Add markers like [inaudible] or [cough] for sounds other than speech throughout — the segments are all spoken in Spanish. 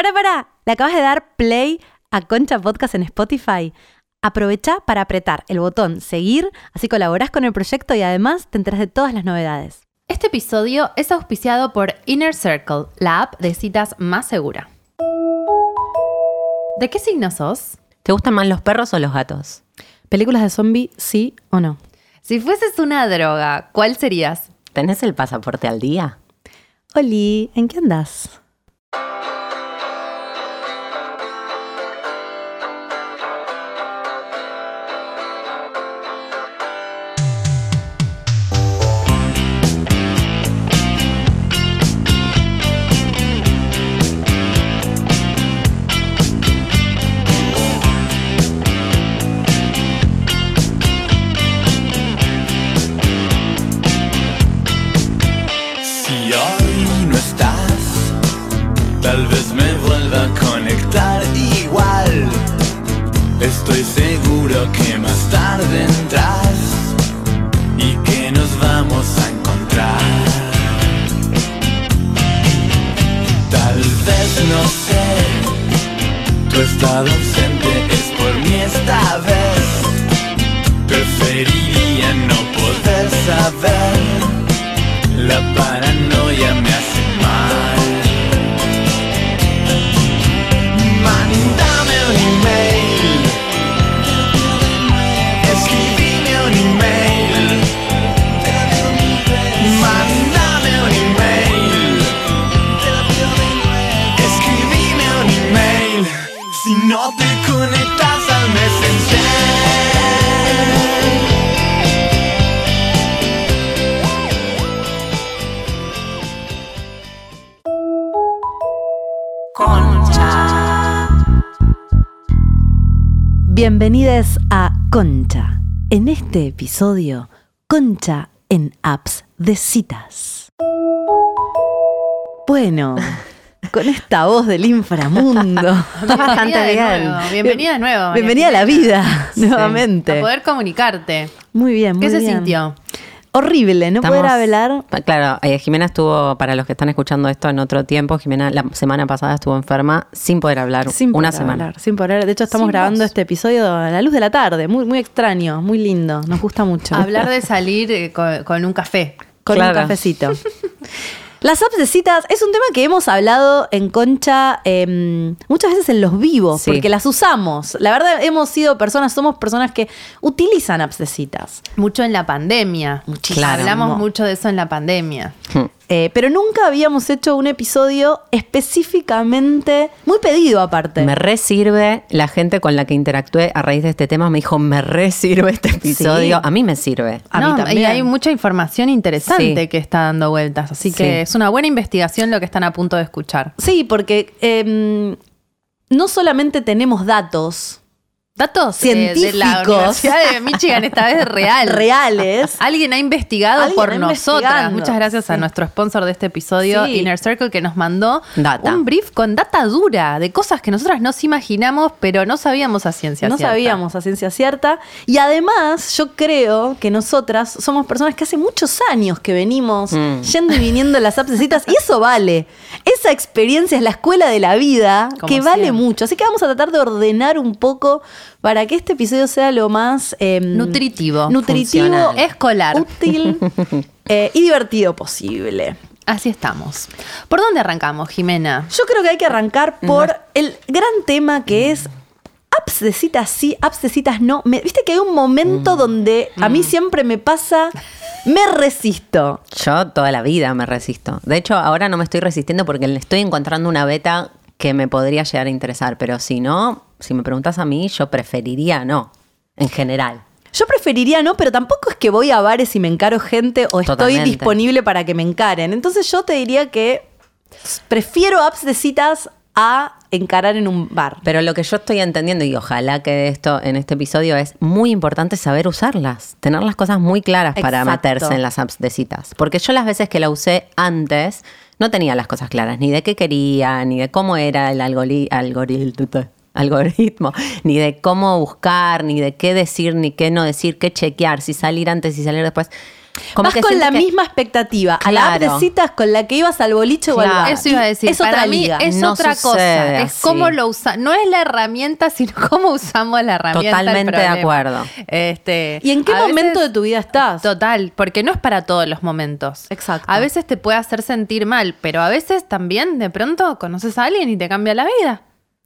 Para, para, ¿le acabas de dar play a Concha Podcast en Spotify? Aprovecha para apretar el botón seguir, así colaborás con el proyecto y además te enteras de todas las novedades. Este episodio es auspiciado por Inner Circle, la app de citas más segura. ¿De qué signo sos? ¿Te gustan más los perros o los gatos? ¿Películas de zombie, sí o no? Si fueses una droga, ¿cuál serías? ¿Tenés el pasaporte al día? Oli, ¿en qué andas? Concha. En este episodio, Concha en apps de citas. Bueno, [laughs] con esta voz del inframundo. [laughs] Bastante de bien. nuevo, Bienvenida de nuevo. María Bienvenida a la vida, Sí, nuevamente. A poder comunicarte. Muy bien, muy ¿Qué se bien. sintió? Horrible, no poder hablar. Claro, eh, Jimena estuvo, para los que están escuchando esto en otro tiempo, Jimena la semana pasada estuvo enferma sin poder hablar Sin una poder semana. hablar, sin poder. De hecho, estamos Sin grabando voz. este episodio a la luz de la tarde. Muy, muy extraño, muy lindo. Nos gusta mucho. Hablar de salir eh, con, con un café. con Claro. un cafecito. [laughs] Las apps de citas es un tema que hemos hablado en Concha eh, muchas veces en los vivos, Sí. porque las usamos. La verdad, hemos sido personas, somos personas que utilizan apps de citas. Mucho en la pandemia. Muchísimo. Hablamos mucho de eso en la pandemia. Hmm. Eh, pero nunca habíamos hecho un episodio específicamente, muy pedido aparte. Me re sirve la gente con la que interactué a raíz de este tema. Me dijo, me re sirve este episodio. Sí. A mí me sirve. A mí también. Y hay mucha información interesante Sí. que está dando vueltas. Así Sí. que es una buena investigación lo que están a punto de escuchar. Sí, porque eh, no solamente tenemos datos Datos eh, de la Científicos. Universidad de Michigan, esta vez real. [laughs] reales, Alguien ha investigado Alguien por ha nosotras. Muchas gracias a nuestro sponsor de este episodio, Sí. Inner Circle, que nos mandó Data. un brief con data dura de cosas que nosotras nos imaginamos, pero no sabíamos a ciencia no cierta. sabíamos a ciencia cierta. Y además, yo creo que nosotras somos personas que hace muchos años que venimos Mm. yendo y viniendo a las apps de citas, y eso vale. Esa experiencia es la escuela de la vida, Como que vale mucho. Así que vamos a tratar de ordenar un poco para que este episodio sea lo más em, Nutritivo. nutritivo, Funcional. Escolar. útil [laughs] eh, y divertido posible. Así estamos. ¿Por dónde arrancamos, Jimena? Yo creo que hay que arrancar por el gran tema que es apps de citas sí, apps de citas no. Me- Viste que hay un momento donde a mí siempre me pasa, me resisto. Yo toda la vida me resisto. De hecho, ahora no me estoy resistiendo porque le estoy encontrando una beta que me podría llegar a interesar. Pero si no, si me preguntas a mí, yo preferiría no, en general. Yo preferiría no, pero tampoco es que voy a bares y me encaro gente o estoy disponible para que me encaren. Entonces yo te diría que prefiero apps de citas a encarar en un bar. Pero lo que yo estoy entendiendo, y ojalá que esto en este episodio, es muy importante saber usarlas, tener las cosas muy claras para meterse en las apps de citas. Porque yo las veces que la usé antes, no tenía las cosas claras, ni de qué quería, ni de cómo era el algori- algoritmo, algoritmo, [laughs] ni de cómo buscar, ni de qué decir, ni qué no decir, qué chequear, si salir antes, si salir después. Como Vas que con la que- misma expectativa a la app Claro. de citas con la que ibas al boliche o al Claro. bar. Eso iba a decir. Es Para otra mí liga. es No otra sucede cosa. Es así. cómo lo usa. No es la herramienta, [laughs] sino cómo usamos la herramienta. Totalmente de acuerdo. Este, ¿Y en qué momento veces- de tu vida estás? Total, porque no es para todos los momentos. Exacto. A veces te puede hacer sentir mal, pero a veces también de pronto conoces a alguien y te cambia la vida.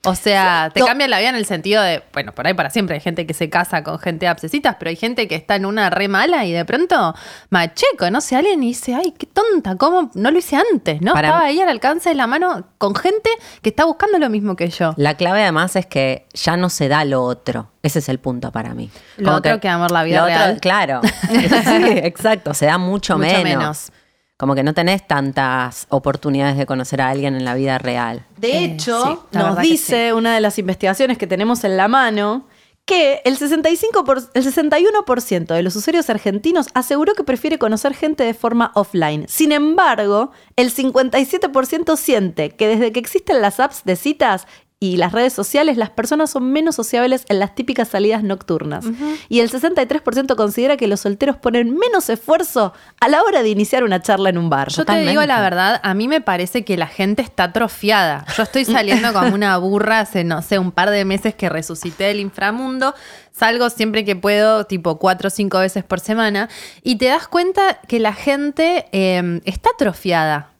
O sea, te No. cambia la vida en el sentido de, bueno, por ahí para siempre hay gente que se casa con gente abscesitas, pero hay gente que está en una re mala y de pronto, mache, conoce a alguien y dice, ay, qué tonta, ¿cómo no lo hice antes? ¿No? Para- Estaba ahí al alcance de la mano con gente que está buscando lo mismo que yo. La clave además es que ya no se da lo otro. Ese es el punto para mí. Lo otro que amor, la vida lo otro- claro. [laughs] Sí, exacto. Se da mucho, Mucho menos. menos. Como que no tenés tantas oportunidades de conocer a alguien en la vida real. De Eh, hecho, sí, nos dice una de las investigaciones que tenemos en la mano que el, 65 por- el 61% de los usuarios argentinos aseguró que prefiere conocer gente de forma offline. Sin embargo, el 57% siente que desde que existen las apps de citas y las redes sociales, las personas son menos sociables en las típicas salidas nocturnas. Y el 63% considera que los solteros ponen menos esfuerzo a la hora de iniciar una charla en un bar. Yo te digo Totalmente. la verdad, a mí me parece que la gente está atrofiada. Yo estoy saliendo como una burra hace, no sé, un par de meses que resucité del inframundo. Salgo siempre que puedo, tipo cuatro o cinco veces por semana, y te das cuenta que la gente eh, está atrofiada.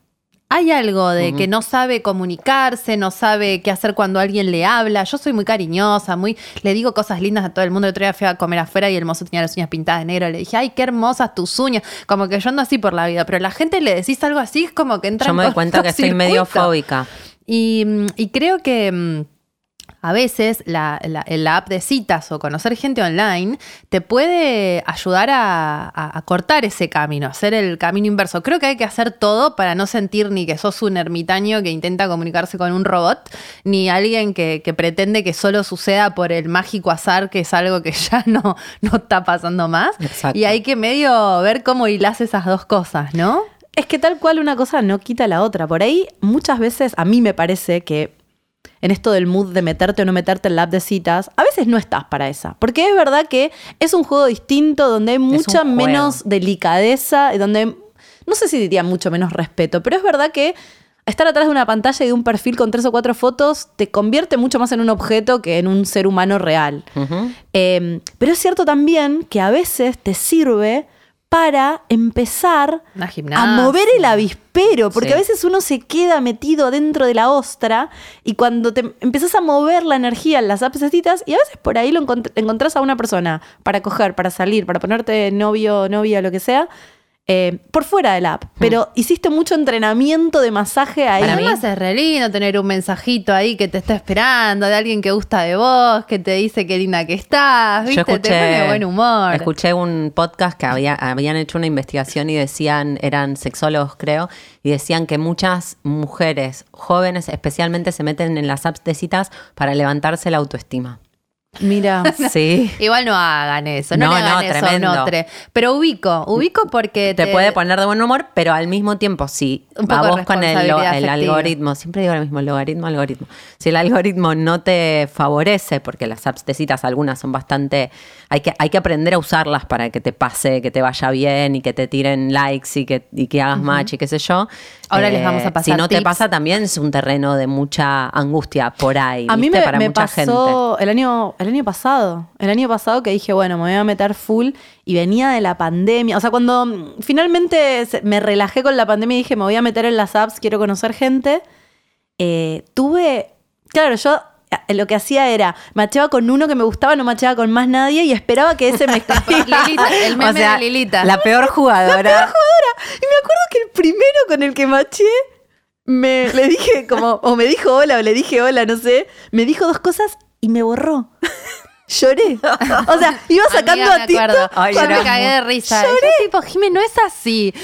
Hay algo de que no sabe comunicarse, no sabe qué hacer cuando alguien le habla. Yo soy muy cariñosa, muy le digo cosas lindas a todo el mundo. El otro día fui a comer afuera y el mozo tenía las uñas pintadas de negro. Le dije, ay, qué hermosas tus uñas. Como que yo ando así por la vida. Pero la gente le decís algo así, es como que entra Yo me doy cuenta que [laughs] estoy medio fóbica. Y, y creo que mm, a veces la, la- la app de citas o conocer gente online te puede ayudar a, a- a cortar ese camino, hacer el camino inverso. Creo que hay que hacer todo para no sentir ni que sos un ermitaño que intenta comunicarse con un robot, ni alguien que, que pretende que solo suceda por el mágico azar, que es algo que [laughs] ya no, no está pasando más. Exacto. Y hay que medio ver cómo hilás esas dos cosas, ¿no? Es que tal cual una cosa no quita la otra. Por ahí muchas veces a mí me parece que en esto del mood de meterte o no meterte en la app de citas, a veces no estás para esa. Porque es verdad que es un juego distinto donde hay mucha menos delicadeza y donde, no sé si diría mucho menos respeto, pero es verdad que estar atrás de una pantalla y de un perfil con tres o cuatro fotos te convierte mucho más en un objeto que en un ser humano real. Eh, pero es cierto también que a veces te sirve para empezar a mover el avispero, porque Sí. a veces uno se queda metido dentro de la ostra y cuando te empezás a mover la energía en las citas, y a veces por ahí lo encont- encontrás a una persona para coger, para salir, para ponerte novio, novia, lo que sea, eh, por fuera de la app. Pero hiciste mucho entrenamiento de masaje ahí. Para Además es re lindo tener un mensajito ahí que te está esperando, de alguien que gusta de vos, que te dice qué linda que estás, ¿viste? Yo te pone buen humor. Escuché un podcast que había, habían hecho una investigación y decían, eran sexólogos creo, y decían que muchas mujeres jóvenes especialmente se meten en las apps de citas para levantarse la autoestima. Mira. [laughs] Sí. Igual no hagan eso, no, No, le hagan no, eso a un tremendo. otro. Pero ubico, ubico porque Te puede poner de buen humor, pero al mismo tiempo, si Un a poco vos con el, algoritmo, siempre digo lo mismo, logaritmo, algoritmo. Si el algoritmo no te favorece, porque las apps de citas algunas son bastante, hay que, hay que aprender a usarlas para que te pase, que te vaya bien y que te tiren likes y que, y que hagas match y qué sé yo. Eh, Ahora les vamos a pasar Si no te pasa, también es un terreno de mucha angustia por ahí. A mí me, para me mucha pasó el año, el año pasado. El año pasado que dije, bueno, me voy a meter full y venía de la pandemia. O sea, cuando mm, finalmente me relajé con la pandemia y dije, me voy a meter en las apps, quiero conocer gente, eh, tuve. Claro, yo eh, lo que hacía era, macheaba con uno que me gustaba, no macheaba con más nadie y esperaba que ese me [laughs] Lilita, el meme O sea, de Lilita. La peor jugadora. Y me acuerdo que el primero con el que maché, me le dije como, o me dijo hola, o le dije hola, no sé, me dijo dos cosas y me borró. Lloré. [laughs] O sea, iba sacando Amiga, a me. Ay, Yo me cagué de risa. Lloré. Yo tipo, Jimé, no es así. [laughs]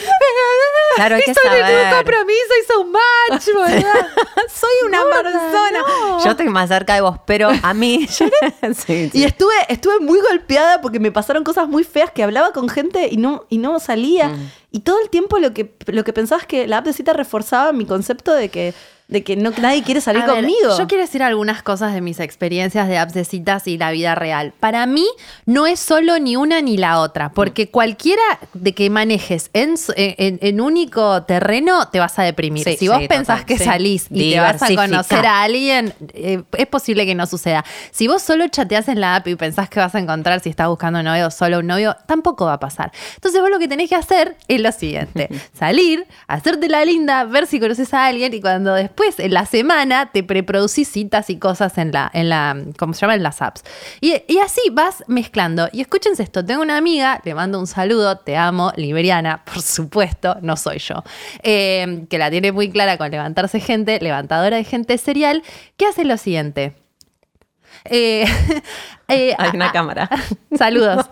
Claro, hay que Hizo un compromiso, hizo un match, [laughs] ¿verdad? Soy una persona. Yo estoy más cerca de vos, pero a mí. sí, sí. Y estuve, estuve muy golpeada porque me pasaron cosas muy feas que hablaba con gente y no, y no salía. Mm. Y todo el tiempo lo que, lo que pensaba es que la app de cita reforzaba mi concepto de que de que no, nadie quiere salir A ver, conmigo. yo quiero decir algunas cosas de mis experiencias de apps de citas y la vida real. Para mí no es solo ni una ni la otra, porque cualquiera de que manejes en, s- en, en único terreno te vas a deprimir. Sí, si vos sí, pensás total, que sí. salís y te vas a conocer a alguien, eh, es posible que no suceda. Si vos solo chateás en la app y pensás que vas a encontrar si estás buscando un novio o solo un novio, tampoco va a pasar. Entonces vos lo que tenés que hacer es lo siguiente, [laughs] salir, hacerte la linda, ver si conoces a alguien y cuando después en la semana te preproducís citas y cosas en la, en la, ¿cómo se llama? En las apps. Y, y así vas mezclando. Y escúchense esto, tengo una amiga, le mando un saludo, te amo, Liberiana, [laughs] por supuesto, no soy yo, eh, que la tiene muy clara con levantarse gente, levantadora de gente serial, que hace lo siguiente. Eh, [laughs] eh, Hay una a- cámara. [laughs] Saludos.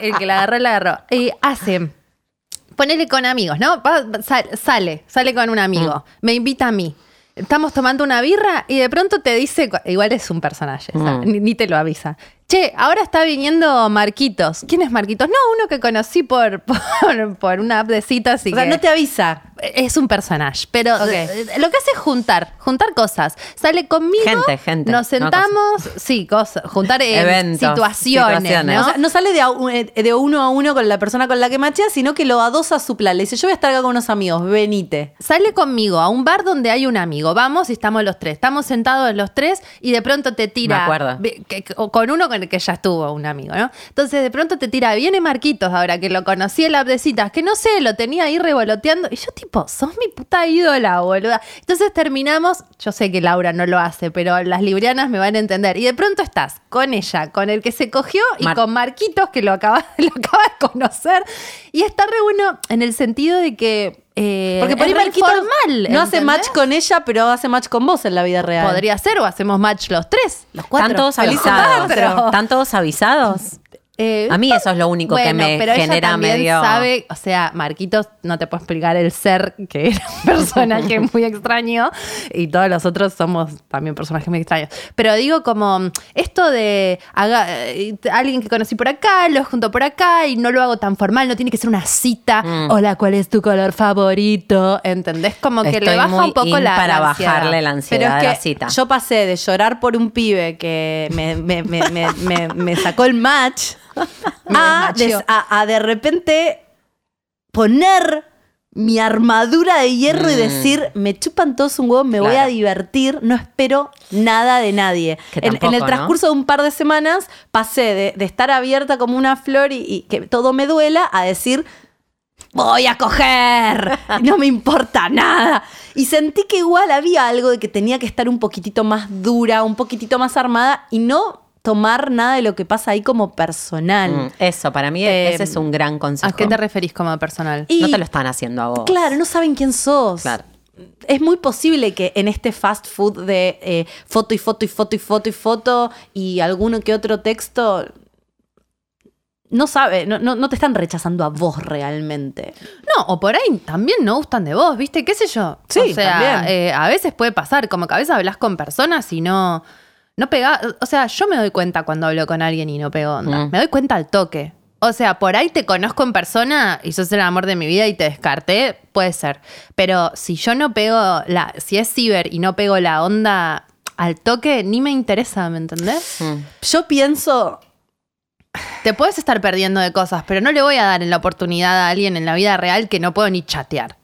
El que la agarró, la agarró. Eh, hace. Ponele con amigos, ¿no? Va- sal- sale, sale con un amigo. Me invita a mí. Estamos tomando una birra y de pronto te dice, igual es un personaje, o sea, Mm. ni, ni te lo avisa. Che, ahora está viniendo Marquitos. ¿Quién es Marquitos? No, uno que conocí por, [laughs] por, por una app de citas y o sea, no te avisa. Es un personaje, pero eh, lo que hace es juntar, juntar cosas. Sale conmigo, Gente, gente, nos no sentamos, sí, cosas, juntar eh, Eventos, situaciones, situaciones. ¿no? O sea, no sale de, a eh, de uno a uno con la persona con la que machea, sino que lo adosa a su plan. Le dice, yo voy a estar acá con unos amigos, venite. Sale conmigo a un bar donde hay un amigo. Vamos y estamos los tres. Estamos sentados los tres y de pronto te tira. Me acuerdo. que- con uno con el que ya estuvo un amigo, ¿no? Entonces de pronto te tira, viene Marquitos ahora que lo conocí en la app de citas, que no sé, lo tenía ahí revoloteando. Y yo, tipo, sos mi puta ídola, boluda. Entonces terminamos. Yo sé que Laura no lo hace, pero las librianas me van a entender. Y de pronto estás con ella, con el que se cogió y Mar- con Marquitos, que lo acaba, [laughs] lo acaba de conocer. Y está re bueno en el sentido de que. eh, Porque por ahí re Marquitos informal, no hace match con ella, pero hace match con vos en la vida real. Podría ser, o hacemos match los tres, los cuatro. ¿Están todos avisados? ¿Están todos avisados? [laughs] Eh, A mí eso es lo único que me pero ella genera también medio... sabe, o sea, Marquitos no te puedo explicar el ser que era un [laughs] personaje [laughs] muy extraño y todos los otros somos también personajes muy extraños. Pero digo como esto de haga, eh, alguien que conocí por acá, lo junto por acá y no lo hago tan formal, no tiene que ser una cita. Mm. Hola, ¿cuál es tu color favorito? ¿Entendés? Como que le baja muy un poco in la para ansiedad. bajarle la Pero ansiedad es de la que cita. yo pasé de llorar por un pibe que me- me- me- me sacó el match a, desmacheó. des- a- a de repente poner mi armadura de hierro y Mm. decir, me chupan todos un huevo, me voy a divertir, no espero nada de nadie. En- el ¿no? transcurso de un par de semanas pasé de, de estar abierta como una flor y, y que todo me duela a decir, voy a coger, [laughs] no me importa nada. Y sentí que igual había algo de que tenía que estar un poquitito más dura, un poquitito más armada y no tomar nada de lo que pasa ahí como personal. Mm, Eso, para mí Eh, ese es un gran consejo. ¿A qué te referís como personal? Y- No te lo están haciendo a vos. Claro, no saben quién sos. Claro. Es muy posible que en este fast food de eh, foto y foto y foto y foto y foto y alguno que otro texto no sabe, no, no, no te están rechazando a vos realmente. No, o por ahí también no gustan de vos, ¿viste? ¿Qué sé yo? Sí, o sea, también. eh, a veces puede pasar, como que a veces hablas con personas y no, no pega. O sea, yo me doy cuenta cuando hablo con alguien y no pego onda. Mm. Me doy cuenta al toque. O sea, por ahí te conozco en persona y sos el amor de mi vida y te descarté, puede ser. Pero si yo no pego la, si es ciber y no pego la onda al toque, ni me interesa, ¿me entendés? Mm. Yo pienso, Te puedes estar perdiendo de cosas, pero no le voy a dar en la oportunidad a alguien en la vida real que no puedo ni chatear.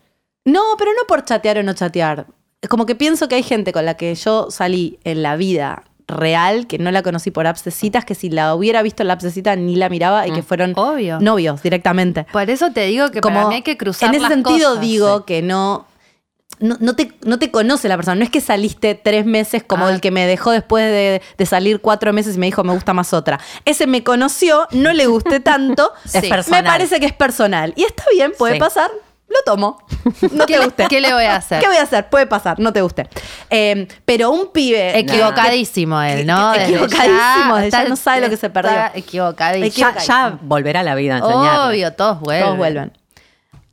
no, pero no por chatear o no chatear. Como que pienso que hay gente con la que yo salí en la vida real, que no la conocí por apps de citas, que si la hubiera visto en la apps de citas ni la miraba y que fueron Obvio. novios directamente. Por eso te digo que para mí hay que cruzar En ese las sentido cosas. digo que no, no, no te, no te conoce la persona. No es que saliste tres meses como Ah. el que me dejó después de, de salir cuatro meses y me dijo me gusta más otra. Ese me conoció, no le gusté tanto. [laughs] Es Me parece que es personal. Y está bien, puede Sí. pasar. Lo tomo. [laughs] No ¿Qué, te guste. qué le voy a hacer? ¿Qué voy a hacer? Puede pasar, no te guste. Eh, pero un pibe. Equivocadísimo él, ¿no? Desde Equivocadísimo, ya está- no sabe lo que se perdió. Equivocadísimo. Ya, ya volverá a la vida a enseñarle. Obvio, todos vuelven. Todos vuelven.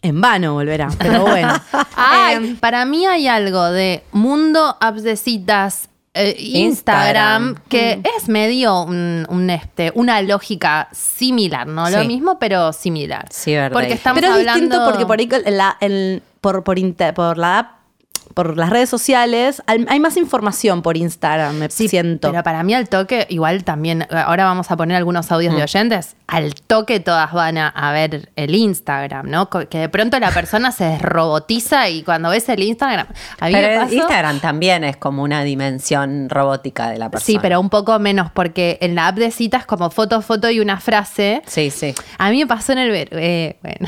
En vano volverá, pero [laughs] bueno. Ay, Eh, para mí hay algo de mundo apps de citas, eh, Instagram, Instagram. que es medio un, un, este, una lógica similar, no lo Sí. mismo, pero similar. Ciberdating. Porque estamos Pero es hablando... distinto porque por ahí con la, el- por, por, inter- por la app, por las redes sociales, al- hay más información por Instagram, me siento. Pero para mí al toque, igual también, ahora vamos a poner algunos audios Mm. de oyentes, al toque todas van a, a ver el Instagram, ¿no? Que de pronto la persona se desrobotiza y cuando ves el Instagram, a mí me Pero pasó- Instagram también es como una dimensión robótica de la persona. Sí, pero un poco menos, porque en la app de citas como foto, foto y una frase. Sí, sí. A mí me pasó en el ver, eh, bueno,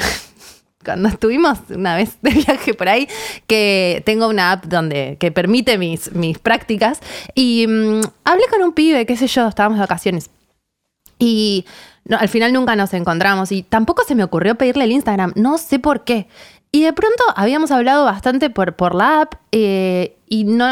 cuando estuvimos una vez de viaje por ahí, que tengo una app donde que permite mis, mis prácticas y mm, hablé con un pibe, qué sé yo, estábamos de vacaciones. Y al final nunca nos encontramos y tampoco se me ocurrió pedirle el Instagram, no sé por qué. Y de pronto habíamos hablado bastante por, por la app eh, y no,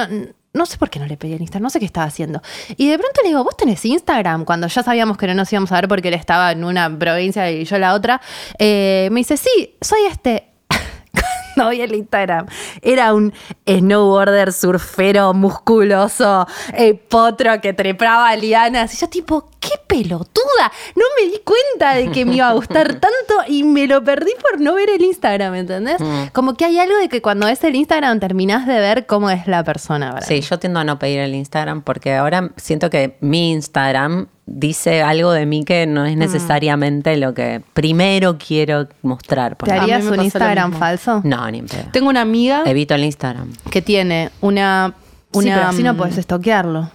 no sé por qué no le pedí el Instagram, no sé qué estaba haciendo. Y de pronto le digo, ¿vos tenés Instagram? Cuando ya sabíamos que no nos íbamos a ver porque él estaba en una provincia y yo en la otra. Eh, me dice, sí, soy este. [laughs] No vi el Instagram. Era un snowboarder surfero musculoso, eh, potro que trepaba lianas. Y yo tipo, qué pelotuda. No me di cuenta de que me iba a gustar [laughs] tanto y me lo perdí por no ver el Instagram, ¿entendés? Como que hay algo de que cuando ves el Instagram terminás de ver cómo es la persona. ¿verdad? Sí, yo tiendo a no pedir el Instagram porque ahora siento que mi Instagram dice algo de mí que no es Mm. necesariamente lo que primero quiero mostrar. ¿Te harías un Instagram falso? No, ni en pedo. Tengo una amiga Evito el Instagram. que tiene una... una sí, pero así no mm, puedes estoquearlo.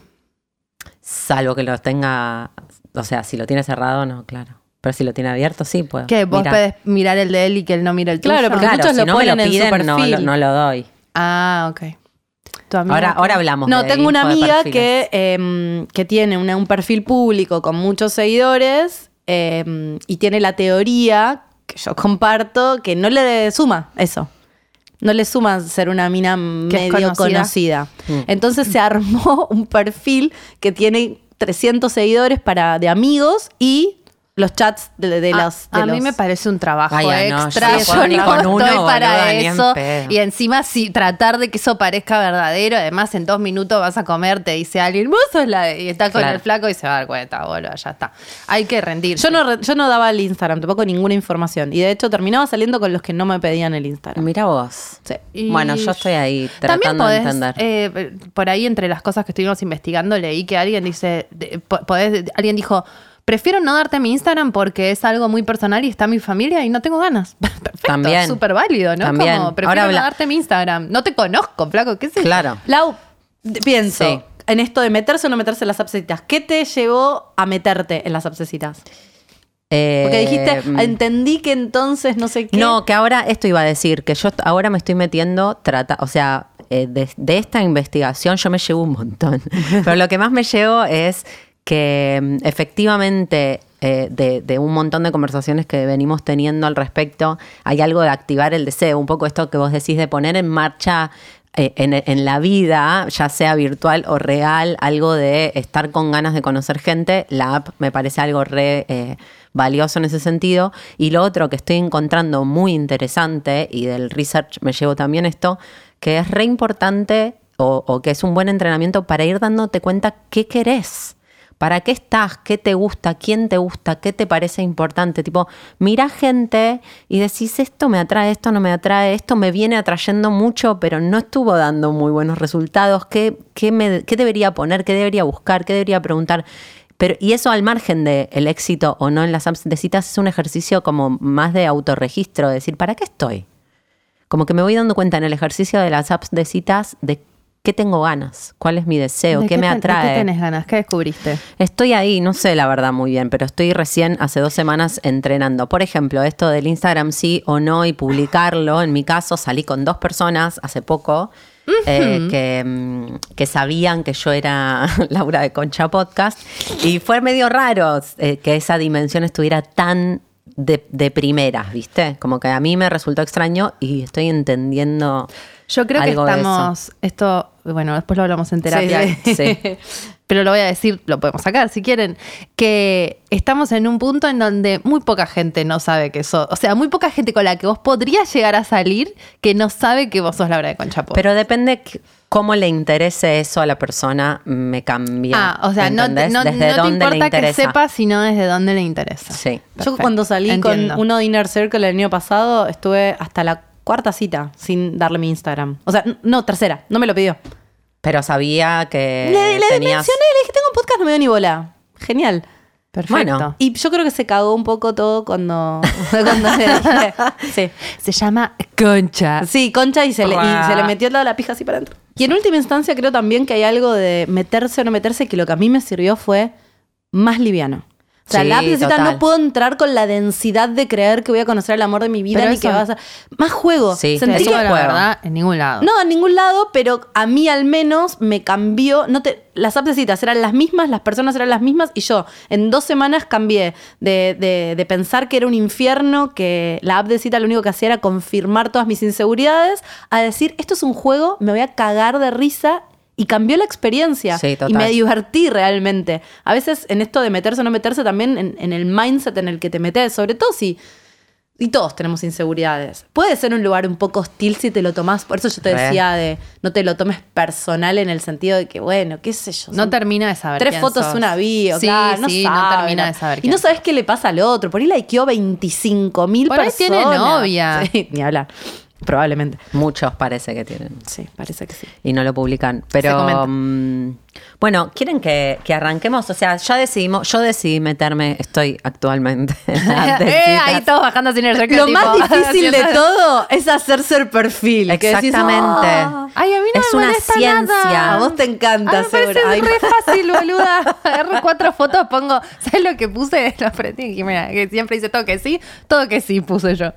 Salvo que lo tenga, o sea, si lo tiene cerrado, no, claro. Pero si lo tiene abierto, sí puedo. Que vos Mirar. podés mirar el de él y que él no mire el tuyo. Claro, porque Claro, muchos si lo no me lo ponen en su piden, no, lo- no lo doy. Ah, ok. Tu amiga Ahora, que- ahora hablamos No, de tengo una amiga que, em, que tiene una- un perfil público con muchos seguidores em, y tiene la teoría que yo comparto que no le suma eso. No le suma ser una mina medio conocida. conocida. Entonces se armó [laughs] un perfil que tiene 300 seguidores para, de amigos y los chats de, de A- los... de a mí me parece un trabajo Ay, ay, no, extra. yo no con uno, estoy para boluda, ni en eso. Y encima, si tratar de que eso parezca verdadero, además en dos minutos vas a comer, te dice alguien, vos sos la de-", Y está con Claro. el flaco y se va a dar cuenta, boludo, ya está. Hay que rendir. Yo no, yo no daba el Instagram, tampoco ninguna información. Y de hecho terminaba saliendo con los que no me pedían el Instagram. Mira vos. Sí. Y Bueno, yo estoy ahí También tratando de podés, entender. eh, por ahí entre las cosas que estuvimos investigando, leí que alguien dice, de- podés- alguien dijo, prefiero no darte mi Instagram porque es algo muy personal y está mi familia y no tengo ganas. [laughs] Perfecto, También. súper válido, ¿no? También. Como, prefiero Ahora no darte mi Instagram. No te conozco, flaco, ¿qué sé yo? Claro. Lau, pienso Sí. en esto de meterse o no meterse en las apsecitas. ¿Qué te llevó a meterte en las apsecitas? Porque dijiste, Eh, entendí que entonces no sé qué. No, que ahora esto iba a decir, que yo ahora me estoy metiendo, trata, o sea, eh, de, de esta investigación yo me llevo un montón. [laughs] Pero lo que más me llevo es que mm, efectivamente eh, de, un montón de conversaciones que venimos teniendo al respecto, hay algo de activar el deseo, un poco esto que vos decís de poner en marcha eh, en, en la vida, ya sea virtual o real, algo de estar con ganas de conocer gente, la app me parece algo re eh, valioso en ese sentido. Y lo otro que estoy encontrando muy interesante, y del research me llevo también esto, que es re importante o, o que es un buen entrenamiento para ir dándote cuenta qué querés. ¿Para qué estás? ¿Qué te gusta? ¿Quién te gusta? ¿Qué te parece importante? Tipo, mira gente y decís, esto me atrae, esto no me atrae, esto me viene atrayendo mucho, pero no estuvo dando muy buenos resultados. ¿Qué, qué, me- qué debería poner? ¿Qué debería buscar? ¿Qué debería preguntar? Pero, y eso al margen del el éxito o no en las apps de citas es un ejercicio como más de autorregistro, de decir, ¿para qué estoy? Como que me voy dando cuenta en el ejercicio de las apps de citas de qué tengo ganas, cuál es mi deseo, ¿De qué, me atrae. ¿De qué tenés ganas? ¿Qué descubriste? Estoy ahí, no sé la verdad muy bien, pero estoy recién hace dos semanas entrenando. Por ejemplo, esto del Instagram sí o no y publicarlo. En mi caso, salí con dos personas hace poco eh, que, mm, que sabían que yo era [laughs] Laura de Concha Podcast y fue medio raro eh, que esa dimensión estuviera tan de, de primeras, ¿viste? Como que a mí me resultó extraño y estoy entendiendo. Yo creo algo que estamos, esto, bueno, después lo hablamos en terapia, Sí, sí. [laughs] pero lo voy a decir, lo podemos sacar si quieren, que estamos en un punto en donde muy poca gente no sabe que sos, o sea, muy poca gente con la que vos podrías llegar a salir que no sabe que vos sos Laura de Conchapo. Pero depende c- cómo le interese eso a la persona, me cambia. ah, o sea, no, ¿entendés? no, Desde no te dónde le importa que sepa, sino desde dónde le interesa. Sí. Yo cuando salí Entiendo. con uno de Inner Circle el año pasado, estuve hasta la cuarta cita sin darle mi Instagram. O sea, no, tercera, no me lo pidió. Pero sabía que Le, le tenías... mencioné, le dije, tengo un podcast, no me dio ni bola. Genial. Perfecto. Bueno. Y yo creo que se cagó un poco todo cuando. [laughs] Sí. Se llama Concha. Sí, concha y se, le, y se le metió toda la pija así para adentro. Y en última instancia creo también que hay algo de meterse o no meterse que lo que a mí me sirvió fue más liviano. O sea, Sí, la total. no puedo entrar con la densidad de creer que voy a conocer el amor de mi vida Pero ni eso- que va a ser más juego. Sí, Sentí eso que- la verdad, en ningún lado. no, en ningún lado, pero a mí al menos me cambió. No te, las apps de citas eran las mismas, las personas eran las mismas, y yo en dos semanas cambié de, de- de pensar que era un infierno, que la app de cita lo único que hacía era confirmar todas mis inseguridades, a decir, esto es un juego, me voy a cagar de risa. Y cambió la experiencia. Sí, total. Y me divertí realmente. A veces en esto de meterse o no meterse, también en, en el mindset en el que te metes, sobre todo si y todos tenemos inseguridades. Puede ser un lugar un poco hostil si te lo tomás. Por eso yo te Re. decía de no te lo tomes personal en el sentido de que, bueno, qué sé yo. No termina de saber. Tres quién fotos, sos. una bio, Sí, claro, no sí, no sabe, termina de saber. Y quién no sabes qué le pasa al otro. Por ahí likeó 25 mil Por ahí personas. tiene novia. [laughs] Sí, ni hablar. Probablemente. Muchos parece que tienen. Sí, parece que sí. Y no lo publican. Pero mm, bueno, ¿quieren que, que arranquemos? O sea, ya decidimos, yo decidí meterme, estoy actualmente [laughs] [laughs] eh, ahí todos bajando sin el Lo más [laughs] difícil de todo es hacerse el perfil. que decís, Exactamente. "Ah". Ay, a mí no Es me una ciencia. nada. A vos te encanta, Ah, me seguro. Ay, re fácil, boluda. Agarro cuatro fotos, pongo. ¿Sabes lo que puse? Lo aprendí. Y mira, que siempre dice todo que sí, todo que sí puse yo.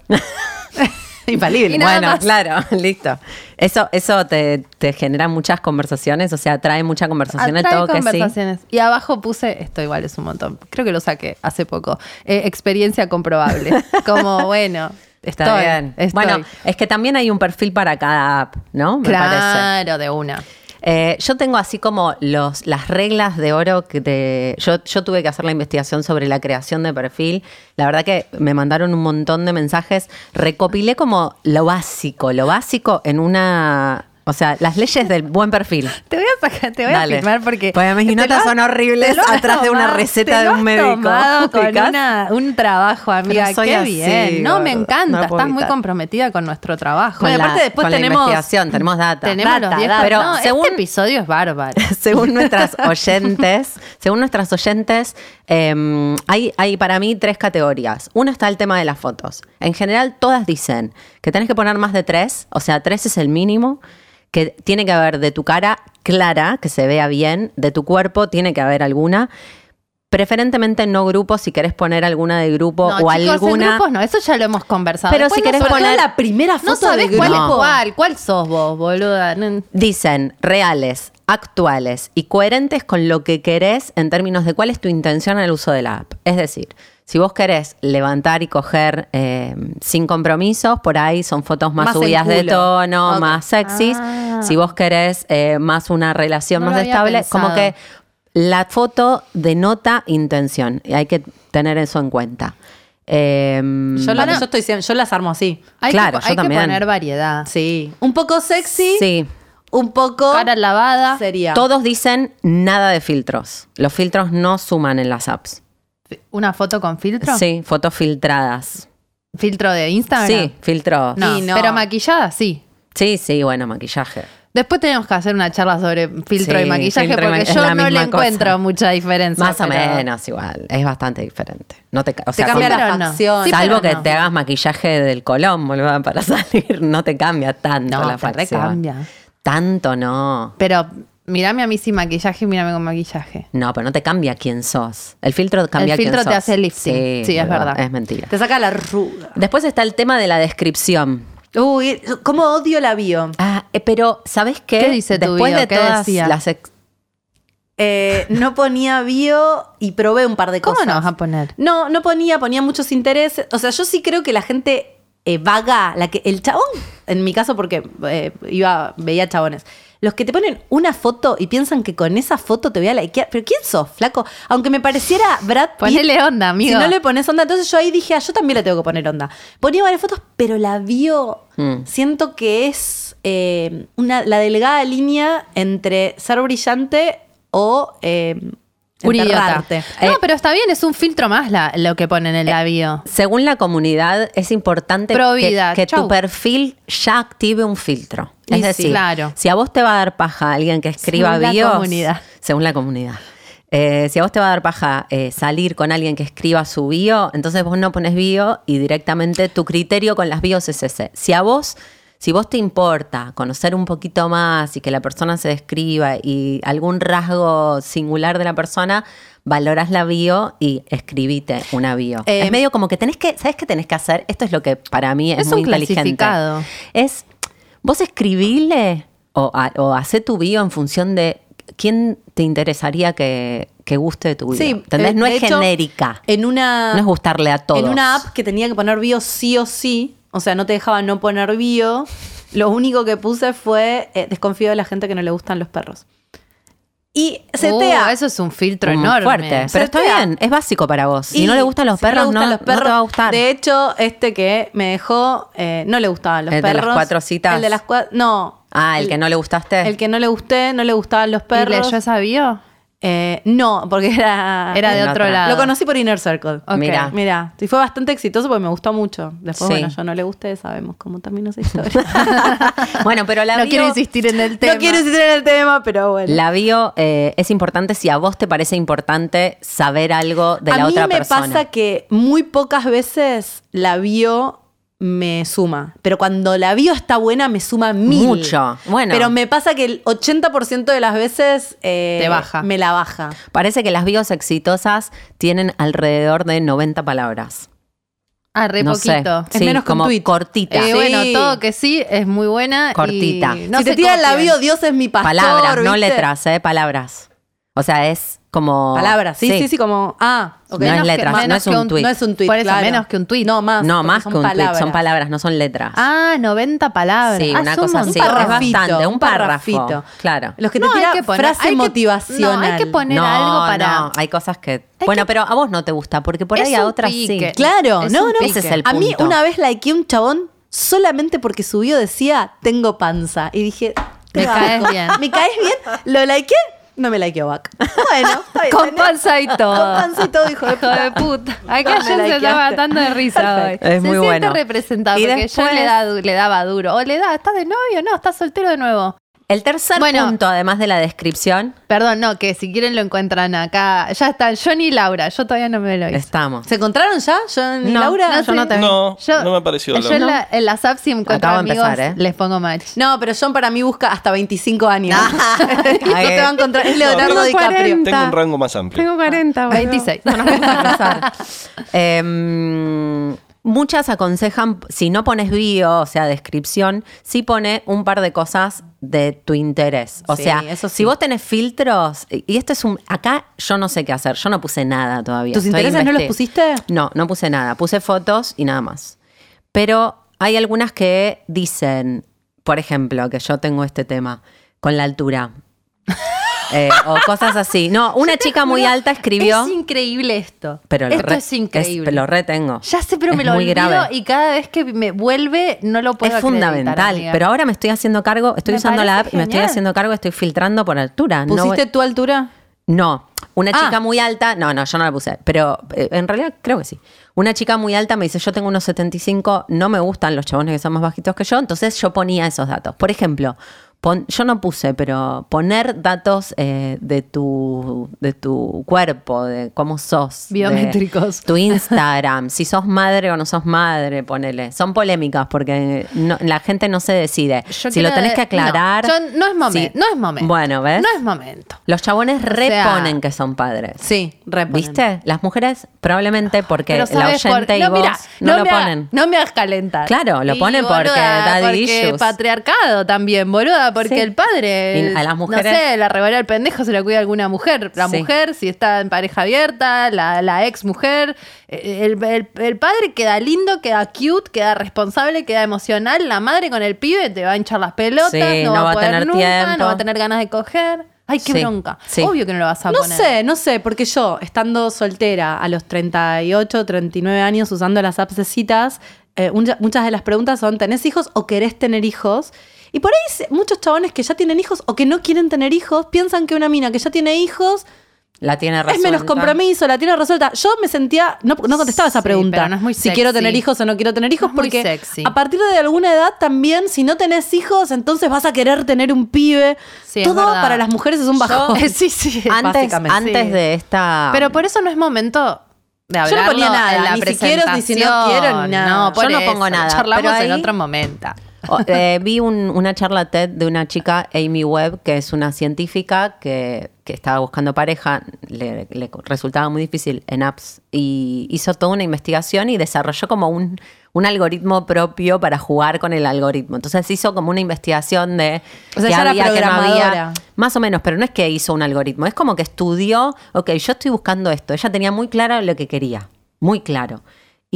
[laughs] Infalible. Bueno, más. claro, [laughs] listo. Eso, eso te, te genera muchas conversaciones, o sea, trae mucha conversación Atrae todo que sí. conversaciones. Y abajo puse, esto igual es un montón. Creo que lo saqué hace poco. Eh, experiencia comprobable. [laughs] Como, bueno, Está estoy, bien. estoy. Bueno, es que también hay un perfil para cada app, ¿no? Me parece. claro, de una. Eh, yo tengo así como los, las reglas de oro que te, yo, yo tuve que hacer la investigación sobre la creación de perfil. La verdad que me mandaron un montón de mensajes. Recopilé como lo básico, lo básico en una... O sea, las leyes del buen perfil. Te voy a sacar, te voy Dale. a filmar porque. Porque mis notas son horribles atrás de una receta de un médico. con una- un trabajo, amiga. Soy Qué así, bien. No, me encanta. No Estás muy comprometida con nuestro trabajo. Bueno, aparte después con la tenemos- investigación, tenemos data. Tenemos Data, los 10 data. Pero no, según- este episodio es bárbaro. [laughs] según nuestras [laughs] oyentes, según nuestras oyentes, eh, hay, hay para mí tres categorías. Uno está el tema de las fotos. En general, todas dicen que tenés que poner más de tres, o sea, tres es el mínimo, que tiene que haber de tu cara clara, que se vea bien, de tu cuerpo tiene que haber alguna. Preferentemente no grupos, si querés poner alguna de grupo No, o chicos, en alguna. grupos no, eso ya lo hemos conversado. Pero Después si querés poner- la primera foto No sabés de cuál es cuál. ¿Cuál sos vos, boluda? Dicen reales, actuales y coherentes con lo que querés en términos de cuál es tu intención en el uso de la app. Es decir, si vos querés levantar y coger eh, sin compromisos, por ahí son fotos más, subidas de tono, más sexys. Ah. Si vos querés eh, más una relación No más estable, pensado. como que la foto denota intención y hay que tener eso en cuenta. Eh, Yo, la- Bueno. yo estoy siempre- yo las armo así. Hay, Claro, que, yo hay que poner variedad. Sí. Un poco sexy. sí. Un poco. Cara lavada. Sería. Todos dicen nada de filtros. Los filtros no suman en las apps. ¿Una foto con filtro? Sí, fotos filtradas. ¿Filtro de Instagram? Sí. No, no. pero maquillada sí. Sí, sí, bueno, maquillaje. Después tenemos que hacer una charla sobre filtro Sí, y maquillaje filtro y porque ma- yo no le cosa. encuentro mucha diferencia. Más o pero- menos igual. Es bastante diferente. No te, o Te sea, cambia la no. facción. Sí, Salvo que no. te hagas maquillaje del colón, boludo, para [laughs] salir. No te cambia tanto No, la te facción. recambia. Tanto no. Pero mírame a mí sin maquillaje y mírame con maquillaje. No, pero no te cambia quién sos. El filtro cambia El quién filtro te sos. hace lifting. Sí, es verdad. Es mentira. Te saca la arruga. Después está el tema de la descripción. Uy, cómo odio la bio. Ah, eh, pero ¿sabes qué? ¿Qué dice tu Después bio? de ¿Qué todas decía? las ex- Eh, no ponía bio y probé un par de ¿Cómo cosas. no vas a poner? No, no ponía, ponía muchos intereses. O sea, yo sí creo que la gente eh, vaga, la que el chabón, en mi caso porque eh, iba, veía chabones. Los que te ponen una foto y piensan que con esa foto te voy a likear. ¿Pero quién sos, flaco? Aunque me pareciera Brad Pitt. Ponele onda, amigo. Si no le pones onda, entonces yo ahí dije, ah, yo también le tengo que poner onda. Ponía varias fotos, pero la vio. Mm. Siento que es eh, una, la delgada línea entre ser brillante o eh, Un idiota. enterrarte. No, Eh, pero está bien, es un filtro más la- lo que ponen en la bio. Según la comunidad, es importante Pro que, vida, que chau. tu perfil ya active un filtro. Y Es sí, decir, claro. si a vos te va a dar paja alguien que escriba Según la comunidad. según la comunidad. eh, si a vos te va a dar paja eh, salir con alguien que escriba su bio, entonces vos no pones bio y directamente tu criterio con las bios es ese. Si a vos, si vos te importa conocer un poquito más y que la persona se describa y algún rasgo singular de la persona, valorás la bio y escribite una bio. Eh, es medio como que tenés que, ¿sabes qué tenés que hacer? Esto es lo que para mí es, Es muy un inteligente. clasificado. Es, vos escribile o, a- o hacé tu bio en función de quién te interesaría que, que guste de tu bio. Sí, ¿Entendés? eh, no es hecho, genérica. En una. No es gustarle a todos. En una app que tenía que poner bio sí o sí, o sea, no te dejaba no poner bio, lo único que puse fue eh, desconfío de la gente que no le gustan los perros. Y CTA. Uh, eso es un filtro Mm, enorme. Fuerte. Pero está bien, es básico para vos. Si Y no le gustan los si no perros, no, gustan no los perros- te va a gustar. De hecho, este que me dejó, eh, no le gustaban los ¿El de las perros. cuatro citas? El de las cuatro. No. ah, el, que no le gustaste. El que no le gusté, no le gustaban los ¿Y perros. leyó esa bio? Eh, no, porque era. Era de otro otra. lado. Lo conocí por Inner Circle. Ok. Mira. Mira, y fue bastante exitoso porque me gustó mucho. Después, Sí. bueno, yo no le gusté, sabemos cómo terminó esa historia. [laughs] bueno, pero la No bio, quiero insistir en el tema. no quiero insistir en el tema, pero bueno. la bio eh, es importante si a vos te parece importante saber algo de a la mí otra me persona. pasa que muy pocas veces la bio me suma. Pero cuando la bio está buena, me suma mil. Mucho. Bueno. Pero me pasa que el 80% de las veces eh, Te baja. me la baja. Parece que las bios exitosas tienen alrededor de 90 palabras. Ah, re no poquito. sé. Es Sí, menos que un como tuit. cortita. Eh, Sí. Bueno, todo que sí es muy buena. y Cortita. no si te se tiran la bio, Dios es mi pastor. palabras, no letras, ¿eh? Palabras. O sea, es como. Palabras, sí, sí, sí, como. Ah, ok. No es que- letras, no es un un- tuit. No es un tuit. Por eso, claro. menos que un tuit. No, más. No, más son que un tweet, palabras. son palabras, no son letras. Ah, 90 palabras. Sí, Ah, una cosa así. Un es bastante, un párrafo. Claro. Los que te No, tiran que poner- frase hay que- motivacional. no, hay que poner no, algo para. no, hay cosas que. Bueno, pero a vos no te gusta, porque por ahí a otras pique. sí. Claro, Es no, no. pique. Ese es el A mí punto. una vez likeé un chabón solamente porque su bio decía tengo panza. Y dije, Me caes bien. [laughs] ¿Me caes bien? Lo likeé, no me likeó back. [laughs] Bueno, está bien, Con ¿tenés? panza y todo. Con panza y todo, hijo de [laughs] Hijo de puta. Acá ya se está matando de risa Perfecto. hoy. Es muy se bueno. siente representado Y porque después- yo le, da, le daba duro. O le da, ¿estás de novio? No, estás soltero de nuevo. El tercer Bueno. punto, además de la descripción, Perdón, no, que si quieren lo encuentran acá. Ya están Johnny y Laura. Yo todavía no me lo hice. estamos. ¿Se encontraron ya, John y No, Laura? no, yo no te. No, Yo- no me pareció. Yo la- en, la- en las apps si encuentro Acabo de amigos, empezar, ¿eh? les pongo match. No, pero John para mí busca hasta 25 años. [laughs] y no te va a encontrar. Es Leonardo tengo DiCaprio. Tengo un rango más amplio. 40, 26. No nos vamos a cruzar. Em, muchas aconsejan, si no pones bio, o sea, descripción, sí pone un par de cosas de tu interés. O Sí, sea, eso sí. si vos tenés filtros, y esto es un. Acá yo no sé qué hacer, yo no puse nada todavía. ¿Tus Estoy intereses no los pusiste? No, no puse nada. Puse fotos y nada más. Pero hay algunas que dicen, por ejemplo, que yo tengo este tema con la altura. [laughs] Eh, o cosas así. No, una chica muy alta escribió. Es increíble esto. Pero lo esto re- es increíble. lo retengo. ya sé, pero Es me lo muy olvido grave. y cada vez que me vuelve no lo puedo Es fundamental. amiga. Pero ahora me estoy haciendo cargo, estoy Me usando la app y me estoy haciendo cargo, estoy filtrando por altura. ¿Pusiste tu altura? no, una Ah. chica muy alta, no, no, yo no la puse, pero eh, en realidad creo que sí. Una chica muy alta me dice, yo tengo unos 75, no me gustan los chabones que son más bajitos que yo, entonces yo ponía esos datos. Por ejemplo, pon- yo no puse, pero poner datos eh, de, tu, de tu cuerpo, de cómo sos. Biométricos. tu Instagram, si sos madre o no sos madre, ponele. Son polémicas porque no- la gente no se decide. Yo si lo tenés que aclarar. No, yo- no es momento. sí. No es momento. Bueno, ¿ves? No es momento. Los chabones sea- reponen que son padres. Sí, reponen. ¿Viste? Las mujeres probablemente porque la ¿sabes por- oyente y no, vos mira, no, lo ha- ponen. no me hagas calentar. Claro, lo Y, ponen porque daddy porque issues. patriarcado también, boluda, porque Sí. el padre, Y a las mujeres- no sé, la revolea el pendejo se la cuida alguna mujer. La Sí. mujer, si está en pareja abierta, la, la ex mujer. eh, El, el- el padre queda lindo, queda cute, queda responsable, queda emocional. La madre con el pibe te va a hinchar las pelotas, Sí, no, no va a poder tener nunca, tiempo. no va a tener ganas de coger. Ay, qué Sí, bronca. sí. Obvio que no lo vas a No poner. sé, no sé, porque yo, estando soltera a los 38, 39 años, usando las apps de citas, eh, mucha- muchas de las preguntas son, ¿tenés hijos o querés tener hijos? Y por ahí muchos chabones que ya tienen hijos o que no quieren tener hijos, piensan que una mina que ya tiene hijos La tiene Es resuelta. menos compromiso, la tiene resuelta. Yo me sentía, no, no contestaba esa Sí, pregunta. pero no es muy si quiero sexy. tener hijos o no quiero tener hijos, No es muy porque sexy. a partir de alguna edad también, si no tenés hijos, entonces vas a querer tener un pibe. Sí, es Todo para las mujeres es un bajón. [laughs] sí, sí. [laughs] Antes, antes Sí. de esta. Pero por eso no es momento de Yo no hablarlo ponía nada, en la ni si quiero, ni si no quiero, ni nada. No, por Yo no eso, pongo nada, Charlamos pero en ahí- otro momento. Eh, vi un- una charla TED de una chica, Amy Webb, que es una científica que, que estaba buscando pareja, le, le resultaba muy difícil en apps y hizo toda una investigación y desarrolló como un, un algoritmo propio para jugar con el algoritmo. Entonces hizo como una investigación de O sea, era había, qué no había. Más o menos, pero no es que hizo un algoritmo, es como que estudió, ok, yo estoy buscando esto. Ella tenía muy claro lo que quería, muy claro.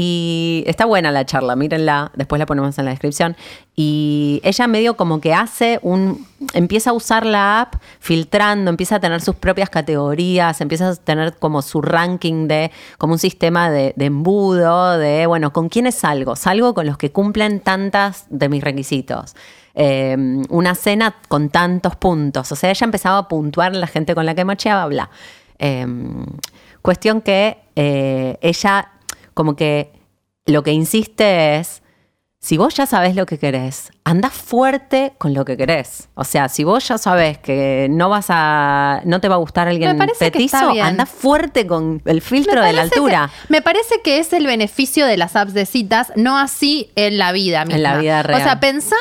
Y está buena la charla, mírenla, después la ponemos en la descripción. Y ella medio como que hace un, empieza a usar la app filtrando, empieza a tener sus propias categorías, empieza a tener como su ranking de, como un sistema de, embudo, de, bueno, ¿con quiénes salgo? Salgo con los que cumplen tantas de mis requisitos. Eh, una cena con tantos puntos. O sea, ella empezaba a puntuar la gente con la que macheaba, bla. Eh, cuestión que eh, ella como que lo que insiste es, si vos ya sabés lo que querés, anda fuerte con lo que querés. O sea, si vos ya sabés que no vas a, no te va a gustar alguien Me parece que está petizo, anda fuerte con el filtro de la altura. que- me parece que es el beneficio de las apps de citas, no así en la vida misma. En la vida real. O sea, pensá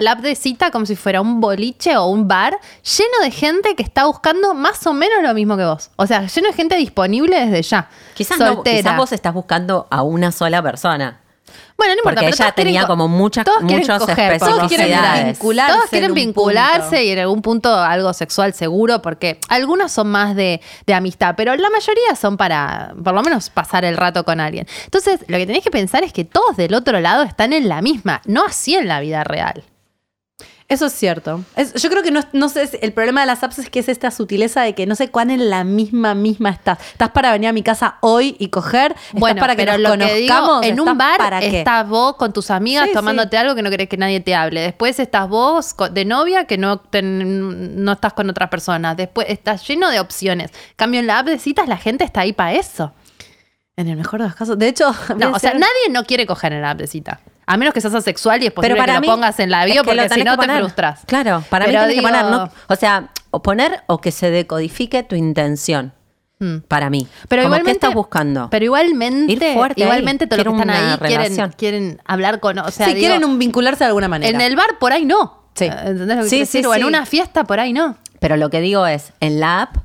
la app de cita como si fuera un boliche o un bar lleno de gente que está buscando más o menos lo mismo que vos. O sea, lleno de gente disponible desde ya. Quizás, no, quizás vos estás buscando a una sola persona. Bueno, no importa. Porque pero ella todos quieren tenía co- como muchas- todos muchas coger, Todos quieren vincularse Todos quieren en vincularse punto. y en algún punto algo sexual seguro, porque algunos son más de, de amistad, pero la mayoría son para, por lo menos, pasar el rato con alguien. Entonces, lo que tenés que pensar es que todos del otro lado están en la misma, no así en la vida real. Eso es cierto. Es- yo creo que no, no sé, el problema de las apps es que es esta sutileza de que no sé cuán en la misma, misma estás. ¿Estás para venir a mi casa hoy y coger? ¿Estás Bueno, para que pero nos lo que digo, conozcamos? en ¿Estás un bar para estás vos con tus amigas Sí, sí. tomándote algo que no querés que nadie te hable. Después estás vos de novia que no, no estás con otras personas. Después estás lleno de opciones. Cambio en la app de citas la gente está ahí para eso. En el mejor de los casos. De hecho, [laughs] No, o sea, nadie no quiere coger en la app de cita. A menos que seas asexual y es posible Pero para que mí lo pongas en la es bio que lo porque si no que te frustras. Claro, para Pero mí que digo- poner, no- o sea, o poner o que se decodifique tu intención. Hmm. Para mí. Pero Como, igualmente, ¿Qué estás buscando? Pero igualmente, Ir fuerte ahí. igualmente todos los que están ahí quieren, quieren hablar con, o sea, si digo, quieren un vincularse de alguna manera. en el bar por ahí no. Sí. ¿Entendés lo que Sí, sí, decir? O en sí. una fiesta por ahí no. Pero lo que digo es, en la app,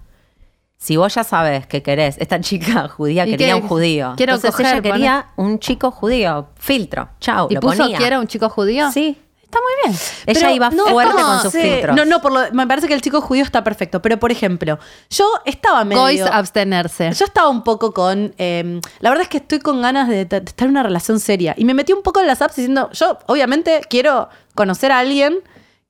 si vos ya sabes que querés, esta chica [laughs] judía ¿Y quería qué? un judío. Quiero Entonces coger, ella quería un chico judío. Filtro. Chau, ¿Y lo puso ponía. que era un chico judío? Sí. Está muy bien. Ella Pero iba no, fuerte con sus Sí. filtros. No, no, por lo- me parece que el chico judío está perfecto. Pero, por ejemplo, yo estaba medio... Gois abstenerse. Yo estaba un poco con. eh, la verdad es que estoy con ganas de, de estar en una relación seria. Y me metí un poco en las apps diciendo, yo obviamente quiero conocer a alguien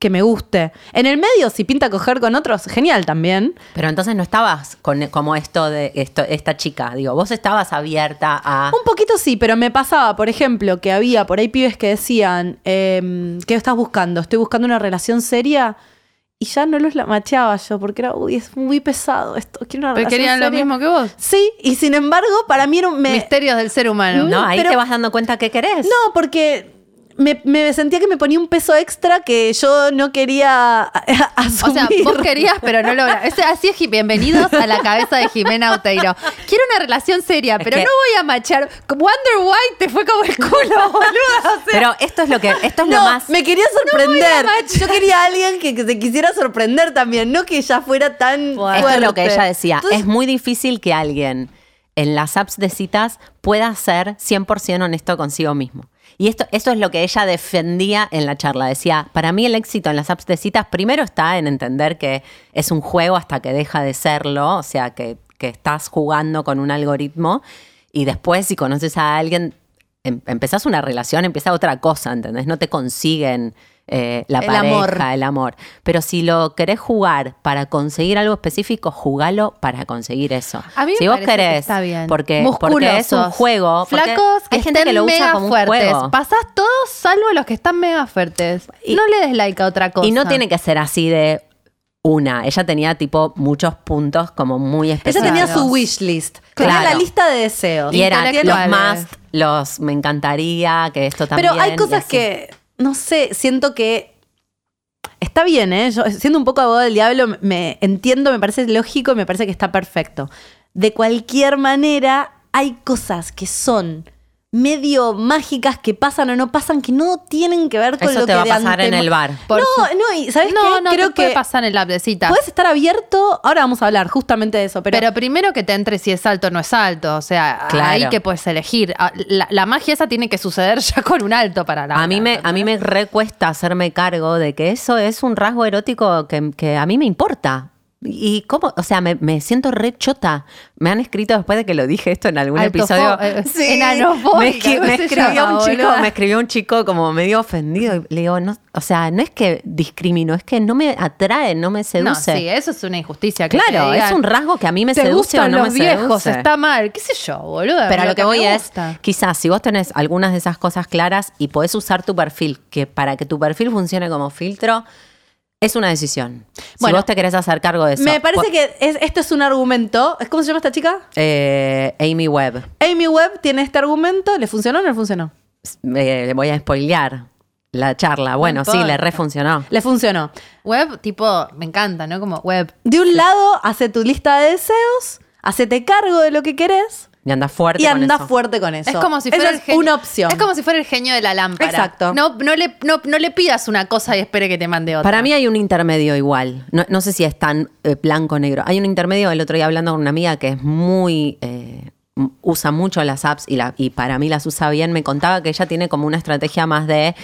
que me guste. En el medio, si pinta coger con otros, genial también. Pero entonces no estabas con como esto de esto, esta chica. Digo, vos estabas abierta a. Un poquito sí, pero me pasaba, por ejemplo, que había por ahí pibes que decían, eh, ¿qué estás buscando? Estoy buscando una relación seria. Y ya no los la macheaba yo, porque era, uy, es muy pesado esto. Quiero una Pero querían lo seria". mismo que vos. Sí, y sin embargo, para mí era un... me- Misterios del ser humano. No, ahí pero- te vas dando cuenta que querés. No, porque me, me sentía que me ponía un peso extra que yo no quería a- [laughs] a- O asumir. sea, vos querías, pero no lo Ese- Así es, bienvenidos a la cabeza de Jimena Oteiro. Quiero una relación seria, Es pero que- no voy a machar. Wonder White te fue como el culo, [laughs] boluda. O sea, Pero esto es lo que, esto es No, lo más. me quería sorprender. voy a machar. yo quería a alguien que, que se quisiera sorprender también, no que ya fuera tan Esto es lo que ella decía. Entonces, es muy difícil que alguien en las apps de citas pueda ser 100% honesto consigo mismo. Y esto, esto es lo que ella defendía en la charla. Decía, para mí el éxito en las apps de citas primero está en entender que es un juego hasta que deja de serlo, o sea, que, que estás jugando con un algoritmo y después si conoces a alguien, em- empezás una relación, empieza otra cosa, ¿entendés? No te consiguen eh, la El pareja, amor. el amor. Pero si lo querés jugar para conseguir algo específico, jugalo para conseguir eso. A mí me si vos que querés, está bien. Porque, porque es un juego, Flacos que hay gente que estén lo usa mega como un fuertes. juego. Pasás todos salvo los que están mega fuertes. Y- no le des like a otra cosa. Y no tiene que ser así de una. Ella tenía tipo muchos puntos como muy Ella específicos. tenía su wish list. Tenía la lista de deseos. Y eran los más, los me encantaría que esto también. Pero hay cosas que, no sé, siento que está bien, ¿eh? Siendo un poco abogado del diablo, me- entiendo, me parece lógico me parece que está perfecto. De cualquier manera, hay cosas que son medio mágicas que pasan o no pasan que no tienen que ver con Eso lo te que va a de pasar en el bar. No, no, y ¿sabes No, qué? no, Creo te puede que pasar en la appcita. puedes estar abierto, ahora vamos a hablar justamente de eso, pero, Pero, primero que te entre si es alto o no es alto. O sea, Claro. ahí que puedes elegir. Ah, La, la magia esa tiene que suceder [laughs] ya con un alto para la A mí, me, a mí me recuesta hacerme cargo de que eso es un rasgo erótico que, que a mí me importa. Y cómo, o sea, me, me siento re chota. Me han escrito después de que lo dije esto en algún Altofo- episodio. eh, enanofóbica, me, ¿cómo me escribió llama, un chico, boluda? me escribió un chico como medio ofendido. Y le digo, no, o sea, no es que discrimino, es que no me atrae, no me No, seduce. sí, eso es una injusticia. que claro, es un rasgo que a mí me Te seduce o no los me viejos, seduce. está mal. ¿Qué sé yo, boludo? Pero lo que voy me es, quizás si vos tenés algunas de esas cosas claras y podés usar tu perfil, que para que tu perfil funcione como filtro, es una decisión. Bueno, si vos te querés hacer cargo de eso. me parece que es, este es un argumento. ¿Cómo se llama esta chica? Eh, Amy Webb, Amy Webb tiene este argumento. ¿Le funcionó o no le funcionó? eh, le voy a spoilear la charla. Bueno, sí, le refuncionó. Le funcionó. Web, tipo, me encanta, ¿no? Como web. De un lado, hace tu lista de deseos, hacete cargo de lo que querés Y anda fuerte y con anda eso. fuerte con eso. Es como si Esa fuera el es genio- una opción. Es como si fuera el genio de la lámpara. Exacto. No, no, le, no, no le pidas una cosa y espere que te mande otra. Para mí hay un intermedio igual. No, no sé si es tan eh, blanco o negro. Hay un intermedio, el otro día hablando con una amiga que es muy... eh, usa mucho las apps y, la, y para mí las usa bien. Me contaba que ella tiene como una estrategia más de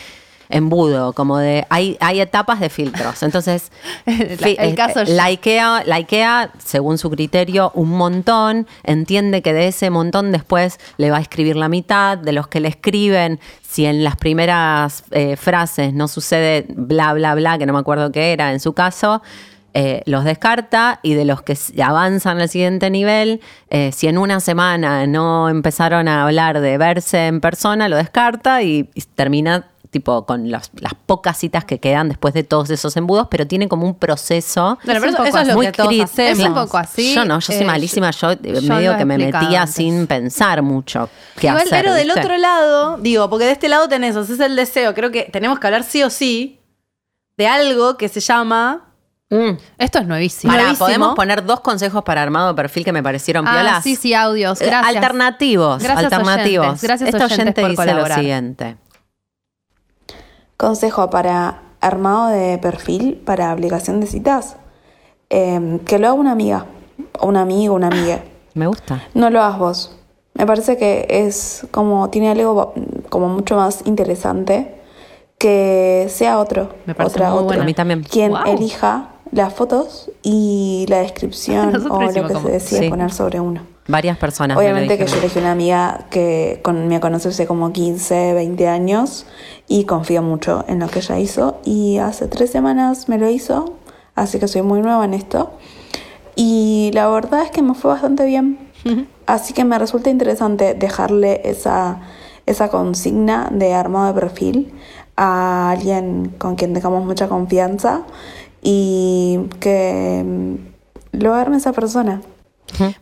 embudo, como de... Hay, hay etapas de filtros. Entonces, [laughs] El- eh, caso la, IKEA, la IKEA, según su criterio, un montón. Entiende que de ese montón después le va a escribir la mitad. De los que le escriben, si en las primeras eh, frases no sucede bla, bla, bla, que no me acuerdo qué era en su caso, eh, los descarta y de los que avanzan al siguiente nivel, eh, si en una semana no empezaron a hablar de verse en persona, lo descarta y, y termina tipo con las, las pocas citas que quedan después de todos esos embudos, pero tiene como un proceso Bueno, Es pero un eso, poco eso es lo muy que todos cri- hacemos. Es un poco así. Yo no, yo soy eh, malísima, yo, eh, yo medio que me metía antes. sin pensar mucho qué Igual, hacer. pero del ¿viste? otro lado, digo, porque de este lado tenés, ese es el deseo. Creo que tenemos que hablar sí o sí de algo que se llama. Mm. Esto es nuevísimo. Nuevísimo. podemos poner dos consejos para armado de perfil que me parecieron Ah, piolas. sí, sí, audios. Eh, Gracias. Alternativos, Gracias, alternativos. oyentes. Gracias, Este oyentes, oyente por dice colaborar. lo siguiente. Consejo para armado de perfil para aplicación de citas. Eh, que lo haga una amiga, o un amigo, una amiga. Me gusta. No lo hagas vos. Me parece que es como, tiene algo como mucho más interesante que sea otro. Me parece otra, muy otro. bueno. A mí también. Quien Wow. elija las fotos y la [laughs] descripción o lo que se decide Sí. poner sobre uno. Varias personas. Obviamente que yo elegí una amiga que con, me conoce hace como 15, 20 años y confío mucho en lo que ella hizo. Y hace tres semanas me lo hizo, así que soy muy nueva en esto. Y la verdad es que me fue bastante bien. Así que me resulta interesante dejarle esa, esa consigna de armado de perfil a alguien con quien tengamos mucha confianza y que mm, lo arme esa persona.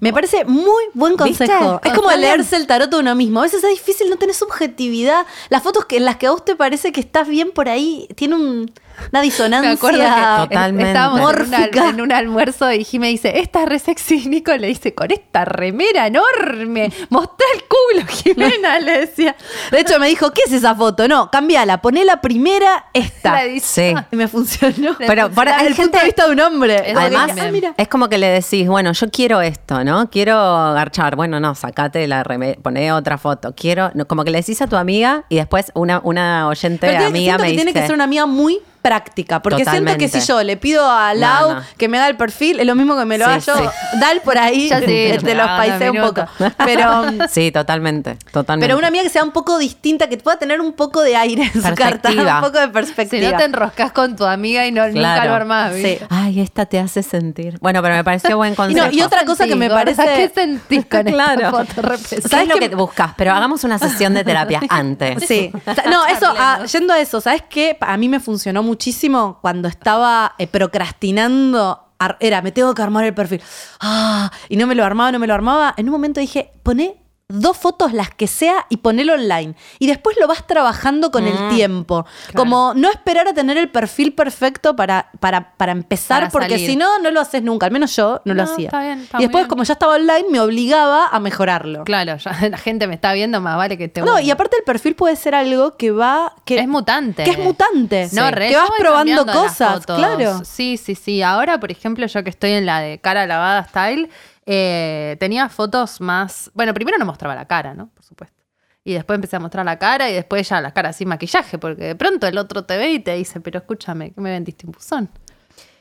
Me parece muy buen ¿Viste? consejo. Es como leerse el tarot de uno mismo. A veces es difícil, no tenés subjetividad. Las fotos que, en las que a vos te parece que estás bien por ahí tiene un- una disonancia. Me acuerdo que Totalmente. estábamos en, un al- Mórfica. en un almuerzo y Jimé dice, esta es re sexy. Y Nico le dice, con esta remera enorme, mostrá el culo, [laughs] Jimena, le decía. De hecho, me dijo, ¿qué es esa foto? No, cambiala, poné la primera, esta. Sí. [laughs] Y me funcionó. Pero hay el punto de vista de un hombre. Además, ah, mira. es como que le decís, bueno, yo quiero esto, ¿no? Quiero garchar. Bueno, no, sacate la remera, poné otra foto. Quiero, no, como que le decís a tu amiga y después una, una oyente Pero amiga siento me que dice. tiene que ser una amiga muy práctica. Porque siento que si yo le pido a Lau no. que me haga el perfil, es lo mismo que me lo Sí, haga yo. sí. [laughs] Dal por ahí, Ya sí, te, te los ah, paiseo un poco. Pero, [laughs] Sí, totalmente, totalmente. pero una amiga que sea un poco distinta, que pueda tener un poco de aire en su carta, [laughs] un poco de Si perspectiva. no te enroscas con tu amiga y no, nunca Claro. lo armás. Ay, esta te hace sentir. Bueno, pero me pareció buen Y, consejo. no, y otra cosa que me parece... ¿Qué sentís con Claro. esta foto? ¿Sabes ¿Sabes lo qué? que buscas? Pero hagamos una sesión de terapia antes. Sí. No, eso, ah, yendo a eso, ¿sabes qué? A mí me funcionó muchísimo cuando estaba eh, procrastinando. Era, me tengo que armar el perfil. Ah, y no me lo armaba, no me lo armaba. En un momento dije, poné dos fotos, las que sea, y ponelo online. Y después lo vas trabajando con el tiempo. Como no esperar a tener el perfil perfecto para, para, para empezar, Para porque si no, no lo haces nunca. Al menos yo no, lo hacía. está bien, está y después, bien. como ya estaba online, me obligaba a mejorarlo. Claro, ya [laughs] la gente me está viendo, más vale que te No, y aparte el perfil puede ser algo que va... Que, Es mutante. Que es mutante. No, Sí. re, que vas probando cosas, claro. Sí, sí, sí. Ahora, por ejemplo, yo que estoy en la de cara lavada style, eh, tenía fotos más. Bueno, primero no mostraba la cara, ¿no? Por supuesto. Y después empecé a mostrar la cara y después ya la cara sin maquillaje, porque de pronto el otro te ve y te dice, pero escúchame, ¿qué me vendiste un buzón?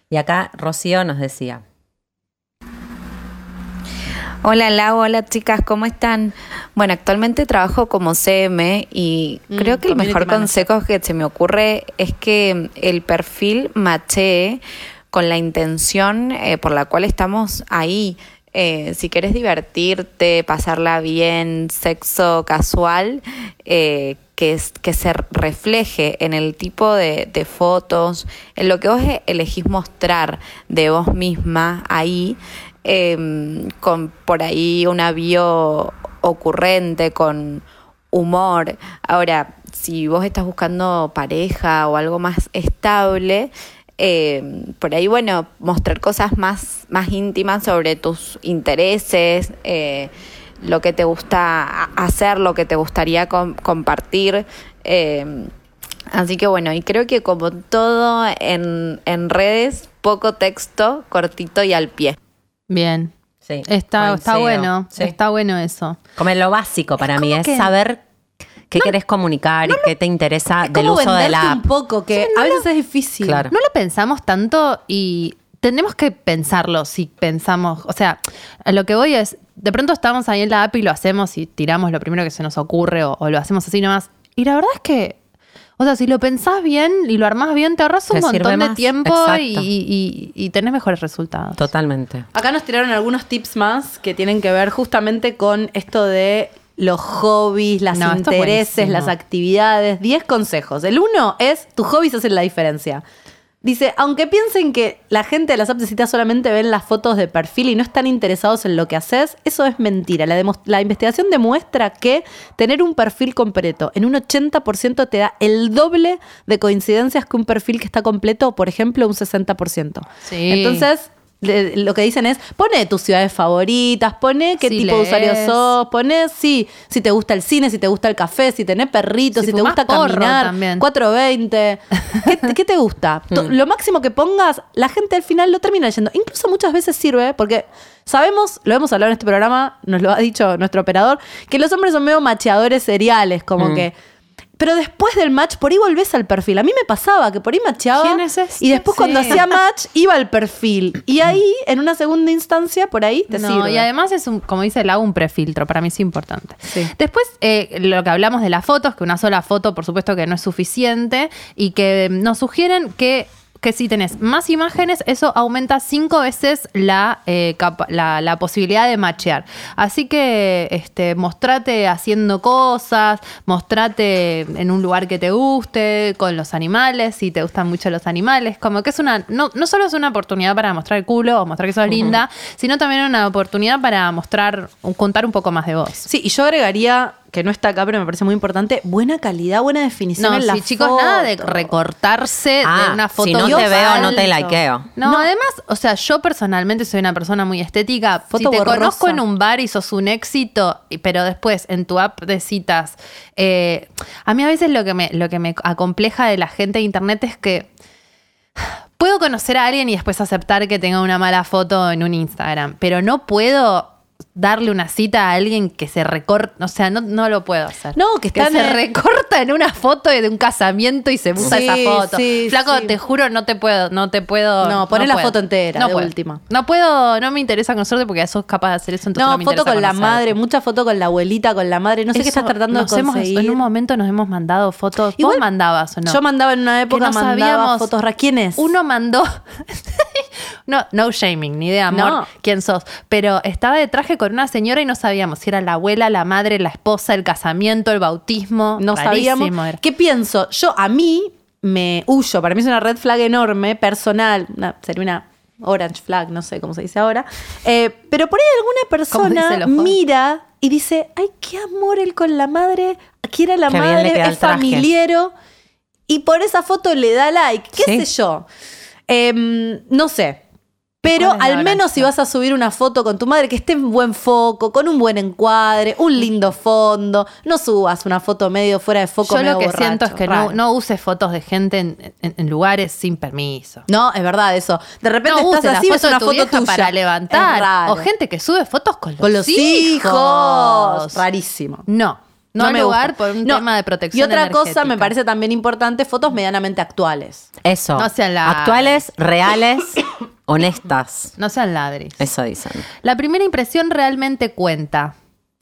Y acá Rocío nos decía, Hola Lau, hola chicas, ¿cómo están? Bueno, actualmente trabajo como CM y Mm, creo que el mejor consejo que se me ocurre es que el perfil machee con la intención eh, por la cual estamos ahí. Eh, si quieres divertirte, pasarla bien, sexo casual, eh, que, es- que se refleje en el tipo de, fotos, en lo que vos elegís mostrar de vos misma ahí, eh, con por ahí una bio ocurrente, con humor. Ahora, si vos estás buscando pareja o algo más estable, eh, por ahí, bueno, mostrar cosas más, más íntimas sobre tus intereses, eh, lo que te gusta hacer, lo que te gustaría com- compartir. eh, así que bueno, y creo que como todo en, en redes, poco texto, cortito y al pie. Bien. sí, Está, está bueno, Sí. está bueno eso. Como lo básico para mí es que- saber qué querés comunicar y qué te interesa Es del uso de la un app. poco, que a veces es difícil. Claro. No lo pensamos tanto y tenemos que pensarlo si pensamos, o sea, a lo que voy es, de pronto estamos ahí en la app y lo hacemos y tiramos lo primero que se nos ocurre o, o lo hacemos así nomás. Y la verdad es que, o sea, si lo pensás bien y lo armás bien, te ahorras un Te montón de más, tiempo y, y- y tenés mejores resultados. Totalmente. Acá nos tiraron algunos tips más que tienen que ver justamente con esto de los hobbies, las No, intereses, las actividades. 10 consejos. El uno es, tus hobbies hacen la diferencia. Dice, aunque piensen que la gente de las apps de citas solamente ven las fotos de perfil y no están interesados en lo que haces, eso es mentira. La, la investigación demuestra que tener un perfil completo en un 80% te da el doble de coincidencias que un perfil que está completo, por ejemplo, un 60%. Sí. Entonces, le- lo que dicen es, pone tus ciudades favoritas, pone qué tipo de usuario sos, pone sí, si te gusta el cine, si te gusta el café, si tenés perritos, Si si, te gusta caminar, también. 420. [laughs] ¿Qué, te- qué te gusta? To- Lo máximo que pongas, la gente al final lo termina leyendo. Incluso muchas veces sirve, porque sabemos, lo hemos hablado en este programa, nos lo ha dicho nuestro operador, que los hombres son medio macheadores seriales, como que. Pero después del match, por ahí volvés al perfil. A mí me pasaba que por ahí macheaba. ¿Quién es este? Y después cuando hacía match, [laughs] iba al perfil. Y ahí, en una segunda instancia, por ahí te no, sirve. y además es un, como dice Lau, un prefiltro, para mí es importante. Sí. Después, eh, lo que hablamos de las fotos, que una sola foto, por supuesto que no es suficiente, y que nos sugieren que, que si tenés más imágenes, eso aumenta cinco veces la, eh, la, la posibilidad de machear. Así que este, mostrate haciendo cosas, mostrate en un lugar que te guste, con los animales, si te gustan mucho los animales, como que es una, no, no solo es una oportunidad para mostrar el culo o mostrar que sos linda, sino también una oportunidad para mostrar, contar un poco más de vos. Sí, y yo agregaría, que no está acá, pero me parece muy importante, buena calidad, buena definición No, en la sí, chicos, foto. nada de recortarse Ah, de una foto. si no te veo, no te likeo. No, además, o sea, yo personalmente soy una persona muy estética. Foto si te borrosa. conozco en un bar y sos un éxito, pero después en tu app de citas, eh, a mí a veces lo que me, lo que me acompleja de la gente de internet es que [sighs] puedo conocer a alguien y después aceptar que tenga una mala foto en un Instagram, pero no puedo darle una cita a alguien que se recorta, o sea, no, no lo puedo hacer. No, que está en se recorta en una foto de un casamiento y se usa Sí, esa foto. sí, Flaco, sí. te juro, no te puedo, no te puedo. No, poné la puedo. foto entera, no de puedo. última. No puedo, no me interesa conocerte porque sos capaz de hacer eso. entonces No, no, me foto con la madre, mucha foto con la abuelita, con la madre. No sé qué estás tratando de hemos- conseguir. en un momento nos hemos mandado fotos. Igual, ¿Vos mandabas o no? Yo mandaba en una época, no mandaba sabíamos- fotos. ra- ¿Quién es? Uno mandó. [laughs] no, no shaming, ni idea, amor, quién sos. Pero estaba de traje con una señora y no sabíamos si era la abuela, la madre, la esposa, el casamiento, el bautismo. no Rarísimo sabíamos. era. ¿Qué pienso? Yo, a mí, me huyo. Para mí es una red flag enorme, personal. una- sería una orange flag, no sé cómo se dice ahora. Eh, pero por ahí alguna ¿Cómo dicen persona mira y dice, ay, qué amor él con la madre. Quiere a la Qué madre, es familiero. Y por esa foto le da like. ¿Qué Sí. sé yo? Em, no sé. Pero ¿Cuál es la al menos si vas a subir una foto con tu madre que esté en buen foco, con un buen encuadre, un lindo fondo, no subas una foto medio fuera de foco. Yo medio lo que borracho, siento es que no, no uses fotos de gente en, en- en lugares sin permiso. No, es verdad eso. De repente No estás la así, ves una tu foto tuya. para Es levantar. raro. O gente que sube fotos con los, con los hijos. Rarísimo. No, no, hay me lugar gusta. por un No. tema de protección Y otra cosa me parece también importante, fotos medianamente actuales. Eso. No sean la- Actuales, reales, [coughs] honestas. No sean ladris. Eso dicen. La primera impresión realmente cuenta.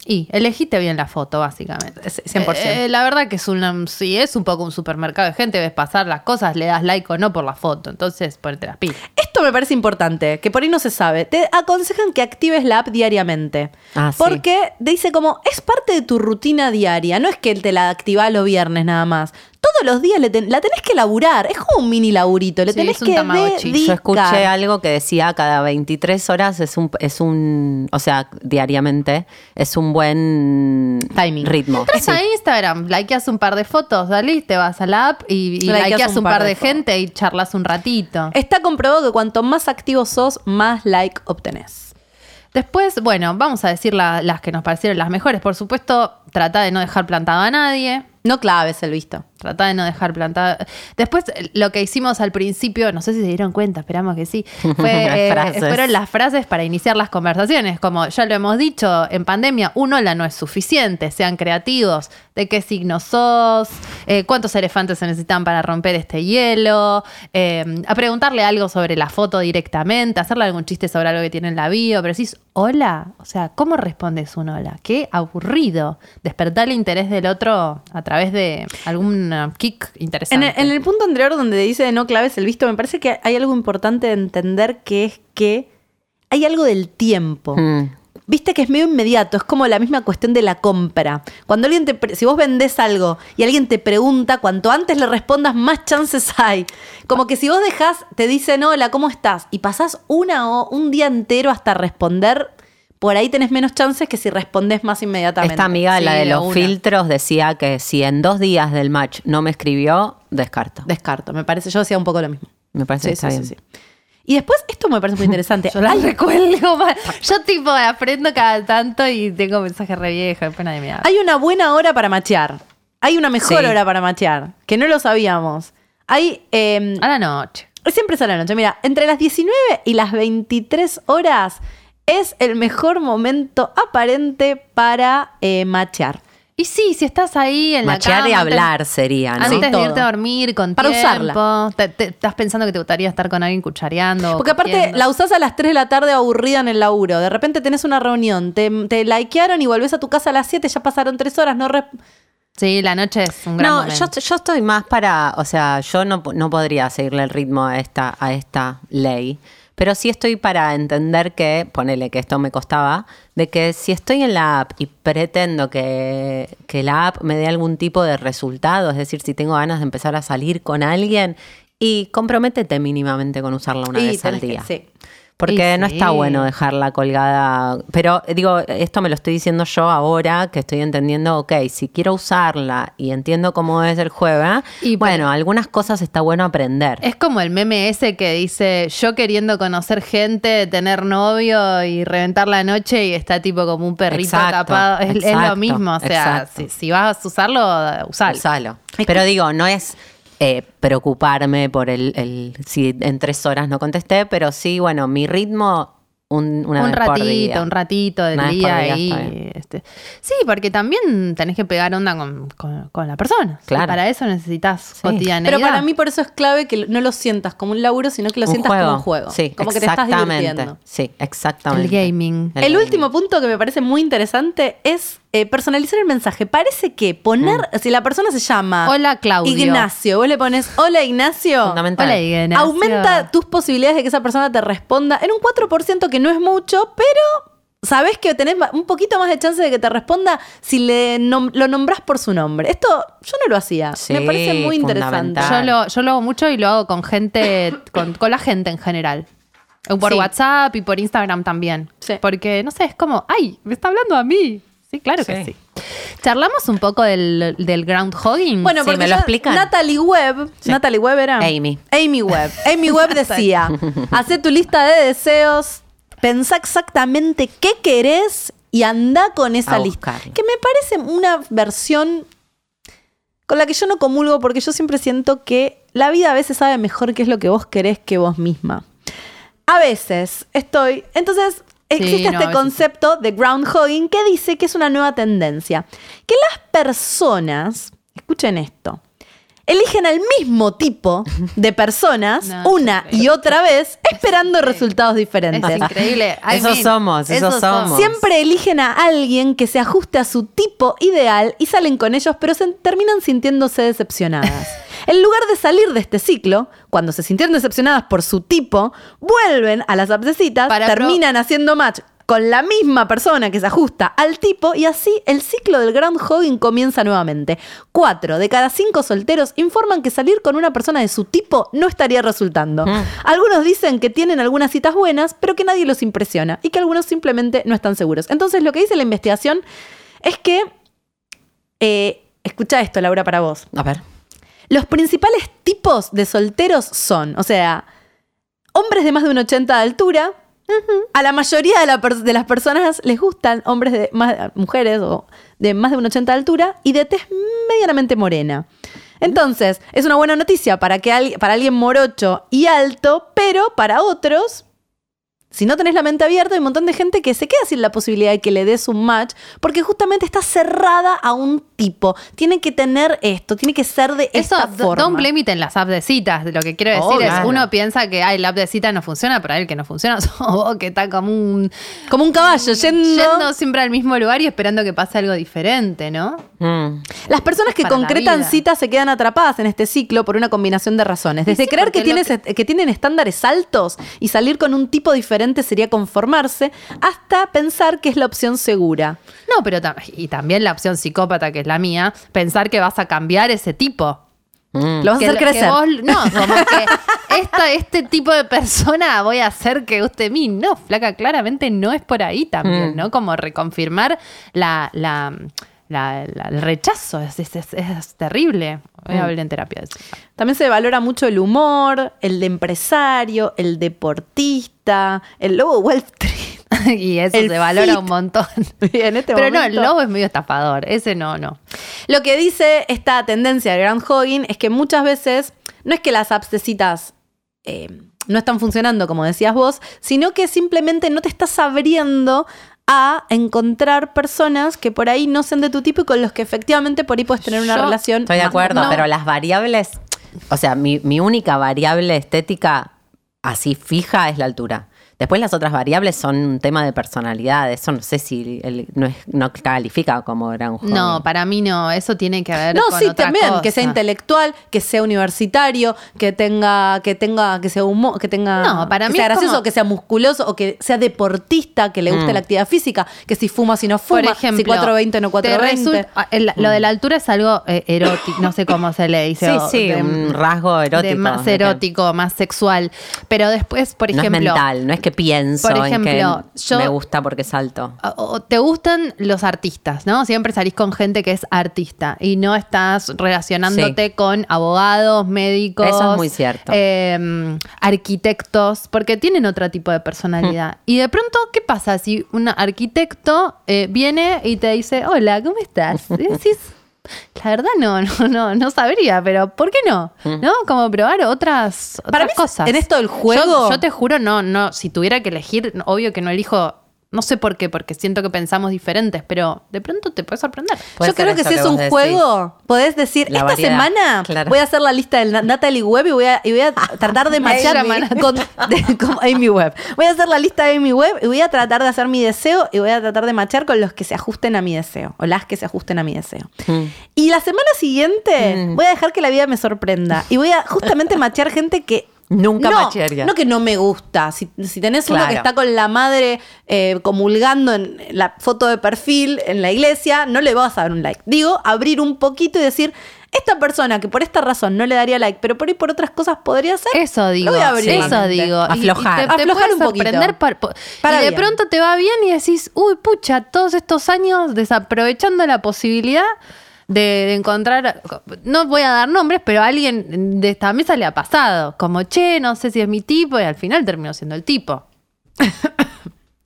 Y elegiste bien la foto, básicamente. Es 100%. Eh, eh, la verdad que es una, sí, es un poco un supermercado de gente, ves pasar las cosas, le das like o no por la foto. Entonces, ponete las pilas. Esto me parece importante, que por ahí no se sabe. Te aconsejan que actives la app diariamente. Ah, sí. porque dice como, es parte de tu rutina diaria. No es que te la activás los viernes nada más. Todos los días le ten- la tenés que laburar. Es como un mini laburito. Le Sí, tenés es un que dedicar. Yo escuché algo que decía cada 23 horas es un, es un, o sea, diariamente es un buen Timing. ritmo. Entras Sí. a Instagram, likeas un par de fotos, dale, te vas a la app y, y Likeas likeas un par de, gente y charlas un ratito. Está comprobado que cuanto más activo sos, más like obtenés. Después, bueno, vamos a decir la- las que nos parecieron las mejores. Por supuesto, trata de no dejar plantado a nadie. No claves el visto. Trata de no dejar plantado. Después, lo que hicimos al principio, no sé si se dieron cuenta, esperamos que sí, [laughs] fue, eh, fueron las frases para iniciar las conversaciones. Como ya lo hemos dicho, en pandemia, un hola no es suficiente, sean creativos. ¿De qué signo sos? Eh, ¿Cuántos elefantes se necesitan para romper este hielo? Eh, a preguntarle algo sobre la foto directamente, hacerle algún chiste sobre algo que tiene en la bio, pero decís, hola, o sea, ¿cómo respondes un hola? Qué aburrido. Despertar el interés del otro a través de algún kick En interesante. el, en el punto anterior donde dice de no claves el visto, me parece que hay algo importante de entender que es que hay algo del tiempo. Mm. Viste que es medio inmediato, es como la misma cuestión de la compra. Cuando alguien te, si vos vendés algo y alguien te pregunta, cuanto antes le respondas, más chances hay. Como que si vos dejás, te dicen, hola, ¿cómo estás? Y pasás una o un día entero hasta responder, por ahí tenés menos chances que si respondés más inmediatamente. Esta amiga, Sí, la de de los una. filtros, decía que si en dos días del match no me escribió, descarto. Descarto, me parece, yo decía un poco lo mismo. Me parece que Sí, está sí, bien. sí, sí. Y después, esto me parece muy interesante. [laughs] Yo la recuelgo. [laughs] Yo tipo aprendo cada tanto y tengo mensajes re viejos, me habla. Hay una buena hora para machear. Hay una mejor hora para machear, que no lo sabíamos. Hay. eh, A la noche. siempre es a la noche. Mira, entre las 19 y las 23 horas es el mejor momento aparente para eh, machear. Y sí, si estás ahí en Machear la cama. y antes- hablar sería, ¿no? Antes Sí, de irte a dormir con Para tiempo, usarla. te- te- estás pensando que te gustaría estar con alguien cuchareando. Porque aparte cogiendo. la usás a las 3 de la tarde aburrida en el laburo. De repente tenés una reunión, te, te likearon y volvés a tu casa a las 7, ya pasaron 3 horas, no re- Sí, la noche es un gran No, momento. yo, yo estoy más para, o sea, yo no, no podría seguirle el ritmo a esta, a esta ley, pero sí estoy para entender que, ponele que esto me costaba, de que si estoy en la app y pretendo que, que la app me dé algún tipo de resultado, es decir, si tengo ganas de empezar a salir con alguien, y comprométete mínimamente con usarla una Y vez al tenés que- día. sí. Porque no está bueno dejarla colgada. Pero digo, esto me lo estoy diciendo yo ahora que estoy entendiendo, ok, si quiero usarla y entiendo cómo es el juego, ¿eh? Y bueno, algunas cosas está bueno aprender. Es como el meme ese que dice yo queriendo conocer gente, tener novio y reventar la noche y está tipo como un perrito Exacto, tapado. Es, es lo exacto, mismo. O sea, exacto. si, si vas a usarlo, usalo. Usalo. Pero digo, no es eh, preocuparme por el, el- si en tres horas no contesté, pero sí, bueno, mi ritmo un, una un vez por ratito, día. un ratito del Una día día ahí. este. Sí, porque también tenés que pegar onda con, con- con la persona. Claro. Y para eso necesitas Sí. Pero para mí por eso es clave que no lo sientas como un laburo, sino que lo Un sientas como un juego. Sí, como que te estás exactamente. divirtiendo. Sí, exactamente. El gaming. El, gaming. último punto que me parece muy interesante es eh, personalizar el mensaje. Parece que poner, si la persona se llama Mm. Hola, Claudio. Ignacio, vos le pones hola Ignacio, Fundamental. Hola, Ignacio. aumenta tus posibilidades de que esa persona te responda en un 4% que no es mucho, pero sabés que tenés un poquito más de chance de que te responda si le nom- lo nombrás por su nombre. Esto yo no lo hacía. Sí, Me parece muy interesante. Yo lo, yo lo hago mucho y lo hago con gente, [laughs] con, con la gente en general. Por Sí. WhatsApp y por Instagram también. Sí. Porque, no sé, es como, ay, me está hablando a mí. Sí, claro que Sí. Charlamos un poco del, del groundhogging. Bueno, porque ¿me lo explican? Natalie Webb, Natalie Webb era Amy. Amy Webb. [laughs] Amy Webb decía, hacé tu lista de deseos, pensá exactamente qué querés y anda con esa A lista. buscarlo. Que me parece una versión con la que yo no comulgo porque yo siempre siento que la vida a veces sabe mejor qué es lo que vos querés que vos misma. A veces estoy. Entonces, existe no, este concepto de groundhogging que dice que es una nueva tendencia. Que las personas, escuchen esto, eligen al mismo tipo de [laughs] personas No, una y otra vez esperando resultados diferentes. es increíble. I [laughs] Esos mean, somos, esos somos. Siempre eligen a alguien que se ajuste a su tipo ideal y salen con ellos, pero se terminan sintiéndose decepcionadas. [laughs] En lugar de salir de este ciclo, cuando se sintieron decepcionadas por su tipo, vuelven a las apps de citas, Para terminan haciendo match con la misma persona que se ajusta al tipo y así el ciclo del groundhogging comienza nuevamente. Cuatro de cada cinco solteros informan que salir con una persona de su tipo no estaría resultando. Algunos dicen que tienen algunas citas buenas, pero que nadie los impresiona y que algunos simplemente no están seguros. Entonces lo que dice la investigación es que... eh, escucha esto, Laura, para vos. A ver. Los principales tipos de solteros son, o sea, hombres de más de un 80 de altura. A la mayoría de, la per- de las personas les gustan hombres de más, mujeres o de más de un 80 de altura y de tez medianamente morena. Entonces, es una buena noticia para, que al- para alguien morocho y alto, pero para otros, si no tenés la mente abierta, hay un montón de gente que se queda sin la posibilidad de que le des un match porque justamente está cerrada a un tipo. Tiene que tener esto, tiene que ser de Eso, esta forma. don't blame it en las apps de citas. Lo que quiero decir Oh, es, claro. uno piensa que ay, la app de citas no funciona, pero el que no funciona [laughs] vos, que está como un... Como un caballo, yendo. Yendo siempre al mismo lugar y esperando que pase algo diferente, ¿no? Mm. Las personas que Para concretan citas se quedan atrapadas en este ciclo por una combinación de razones. Desde sí, creer que, tienes- que tienen estándares altos y salir con un tipo diferente sería conformarse, hasta pensar que es la opción segura. No, pero tam- y también la opción psicópata, que es la mía, pensar que vas a cambiar ese tipo. Mm. Lo vas a hacer crecer. vos- no, [laughs] como que esta, este tipo de persona voy a hacer que guste mí. No, flaca, claramente no es por ahí también, ¿no? Como reconfirmar la, la, la- la- el rechazo. Es, es- es- es terrible. Voy a hablar en terapia de eso. También se valora mucho el humor, el de empresario, el deportista, el lobo Wall Street. [laughs] y eso El se valora fit. un montón. [laughs] en este Pero no, el lobo es medio estafador. Ese no, no. Lo que dice esta tendencia de groundhogging es que muchas veces no es que las apps de citas eh, no están funcionando, como decías vos, sino que simplemente no te estás abriendo a encontrar personas que por ahí no sean de tu tipo y con los que efectivamente por ahí puedes tener una Yo relación. Estoy de acuerdo, no. pero las variables, o sea, mi, mi única variable estética así fija es la altura. Después las otras variables son un tema de personalidad. Eso no sé si el- no, es- no califica como gran joven. No, para mí no. Eso tiene que ver No, con sí, otra también, cosa. que sea intelectual, que sea universitario, que tenga, que tenga, que sea humo, que tenga No, para que mí sea gracioso, como- que sea musculoso, o que sea deportista, que le guste Mm. la actividad física, que si fuma, si no fuma, Por ejemplo, si 420 no te 420. resulta- ah, el- lo de la altura es algo eh, erótico, no sé cómo se le [laughs] dice. Sí, sí, de- un rasgo erótico. más de erótico, más sexual. Pero después, por no ejemplo, es mental, no es que pienso por en ejemplo, que yo- me gusta porque salto. o- te gustan los artistas, ¿no? Siempre salís con gente que es artista y no estás relacionándote con abogados, médicos. Eso es muy cierto. eh, arquitectos, porque tienen otro tipo de personalidad. Y de pronto, ¿qué pasa si un arquitecto eh, viene y te dice, hola, ¿cómo estás? [laughs] Y decís, la verdad no, [laughs] no, no, no sabría, pero ¿por qué no? ¿No? Como probar otras, otras Para mí, cosas. en esto del Yo- juego- Yo, te juro, no, no, si tuviera que elegir, obvio que no elijo, no sé por qué, porque siento que pensamos diferentes, pero de pronto te puede sorprender. Puede Yo creo que si que es un decís. juego, podés decir, La esta variedad, semana claro. voy a hacer la lista del Na- Natalie Webb y voy a, y voy a [laughs] tratar de matchar Amy. con, de- con Amy Webb. Voy a hacer la lista de Amy Webb y voy a tratar de hacer mi deseo y voy a tratar de matchar con los que se ajusten a mi deseo o las que se ajusten a mi deseo. Mm. Y la semana siguiente Mm. voy a dejar que la vida me sorprenda y voy a justamente [laughs] matchar gente que Nunca no, machearía. No que no me gusta. Si, si tenés uno que está con la madre eh, comulgando en la foto de perfil en la iglesia, no le vas a dar un like. Digo, abrir un poquito y decir, esta persona que por esta razón no le daría like, pero por ahí por otras cosas podría ser. Eso digo, Lo voy a abrir eso digo. Aflojar. Y, te, te Aflojar puede un poquito. Para y de bien. pronto te va bien y decís, uy, pucha, todos estos años desaprovechando la posibilidad de, de encontrar, no voy a dar nombres, pero a alguien de esta mesa le ha pasado. Como, che, no sé si es mi tipo, y al final terminó siendo el tipo.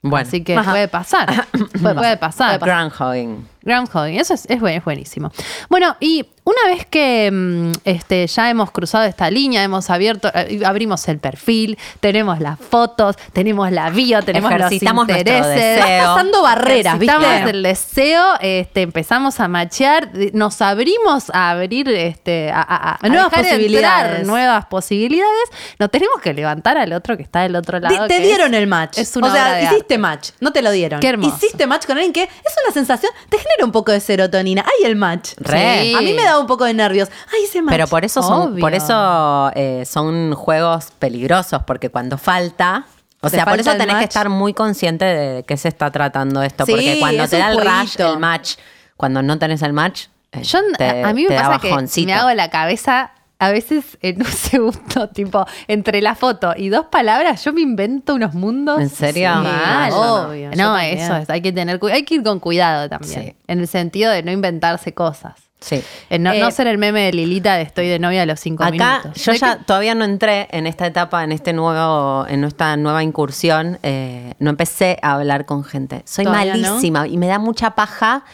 Bueno, Así que Ajá. puede pasar. [coughs] puede, puede pasar. groundhogging. Groundhogging, eso es, es, es buenísimo. Bueno, y una vez que mm, este, ya hemos cruzado esta línea, hemos abierto, eh, abrimos el perfil, tenemos las fotos, tenemos la bio, tenemos los Ejercitamos nuestro intereses. Vas [laughs] pasando barreras, ¿viste? Ejercitamos el deseo, este, empezamos a machear, nos abrimos a abrir este, a, a- a- a Nuevas posibilidades. entrar nuevas posibilidades. Nos tenemos que levantar al otro que está del otro lado. te dieron es- el match. Es una o sea, hiciste arte. match, no te lo dieron. Qué hermoso. Hiciste match con alguien que es una sensación, te genera un poco de serotonina. Hay el match. Re. Sí. A mí me da un poco de nervios. Ay, ese match. Pero por eso son, Obvio. por eso eh, son juegos peligrosos, porque cuando falta, o sea, por falta eso el tenés que estar muy consciente de qué se está tratando esto, Sí, porque cuando es te da un el rush, jueguito. el match, cuando no tenés el match, eh, Yo, te- a mí me te da pasa que bajoncito. me hago la cabeza a veces en un segundo, tipo, entre la foto y dos palabras, yo me invento unos mundos. ¿En serio? Sí, mal. obvio, yo No, eso es, hay que tener hay que ir con cuidado también. Sí. En el sentido de no inventarse cosas. Sí. Eh, no, Eh, no ser el meme de Lilita de estoy de novia a los cinco Acá minutos. yo ¿De ya todavía no entré en esta etapa, en este nuevo, en esta nueva incursión. eh, no empecé a hablar con gente. Soy malísima y me da mucha paja.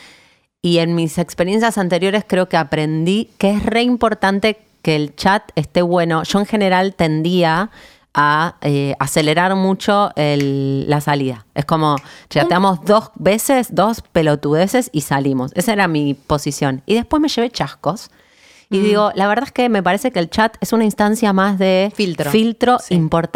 Y en mis experiencias anteriores creo que aprendí que es re importante que el chat esté bueno. Yo en general tendía a eh, acelerar mucho el- la salida. Es como, chateamos dos veces, dos pelotudeces y salimos. Esa era mi posición. Y después me llevé chascos. Y digo, la verdad es que me parece que el chat es una instancia más de Filtro. filtro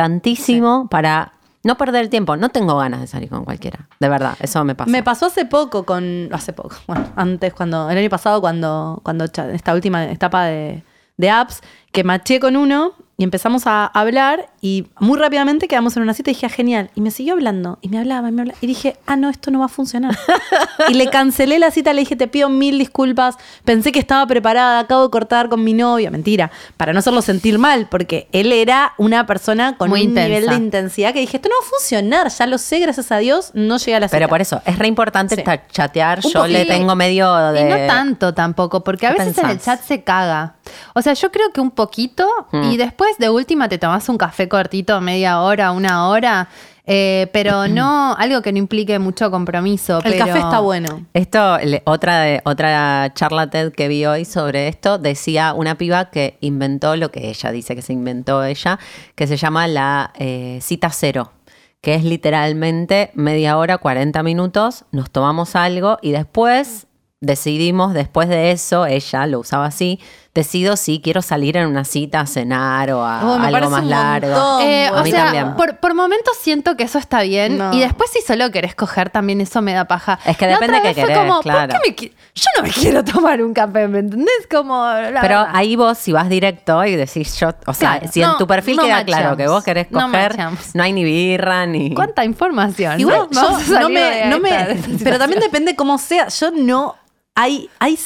importantísimo para no perder el tiempo. No tengo ganas de salir con cualquiera. De verdad, eso me pasa. Me pasó hace poco con. Hace poco. Bueno, antes, cuando. El año pasado, cuando. Cuando esta última etapa de, de apps, que maché con uno y empezamos a hablar y muy rápidamente quedamos en una cita y dije, "Ah, genial. Y me siguió hablando y me hablaba y me hablaba. Y dije, ah, no, esto no va a funcionar. [laughs] y le cancelé la cita, le dije, te pido mil disculpas. Pensé que estaba preparada, acabo de cortar con mi novio. Mentira, para no hacerlo sentir mal, porque él era una persona con Muy un intensa. nivel de intensidad que dije, esto no va a funcionar, ya lo sé, gracias a Dios, no llegué a la cita. Pero por eso, es re importante Sí. chatear. Un Yo le tengo medio de. Y no tanto tampoco, porque a ¿Qué veces en el chat se caga. O sea, yo creo que un poquito Mm. y después de última te tomás un café cortito, media hora, una hora, eh, pero [clears throat] no, algo que no implique mucho compromiso. El pero- café está bueno. Esto, le- otra, de- otra charla TED que vi hoy sobre esto, decía una piba que inventó lo que ella dice que se inventó ella, que se llama la eh, cita cero, que es literalmente media hora, 40 minutos, nos tomamos algo y después decidimos, después de eso, ella lo usaba así, decido si quiero salir en una cita a cenar o a Oh, me algo más un largo. Eh, A o mí sea, también. por, por momentos siento que eso está bien No. y después si solo querés coger también eso me da paja. Es que depende otra qué querés, como, claro. ¿por qué me qui- yo no me [laughs] quiero tomar un café, ¿me entendés? Como, la Pero verdad. ahí vos, si vas directo y decís yo, o sea, Claro, si en no, tu perfil no queda claro que vos querés coger, no, hay ni birra ni. ¿Cuánta información? Igual [laughs] yo no me, de me- de pero también depende cómo sea. Yo no, hay, hay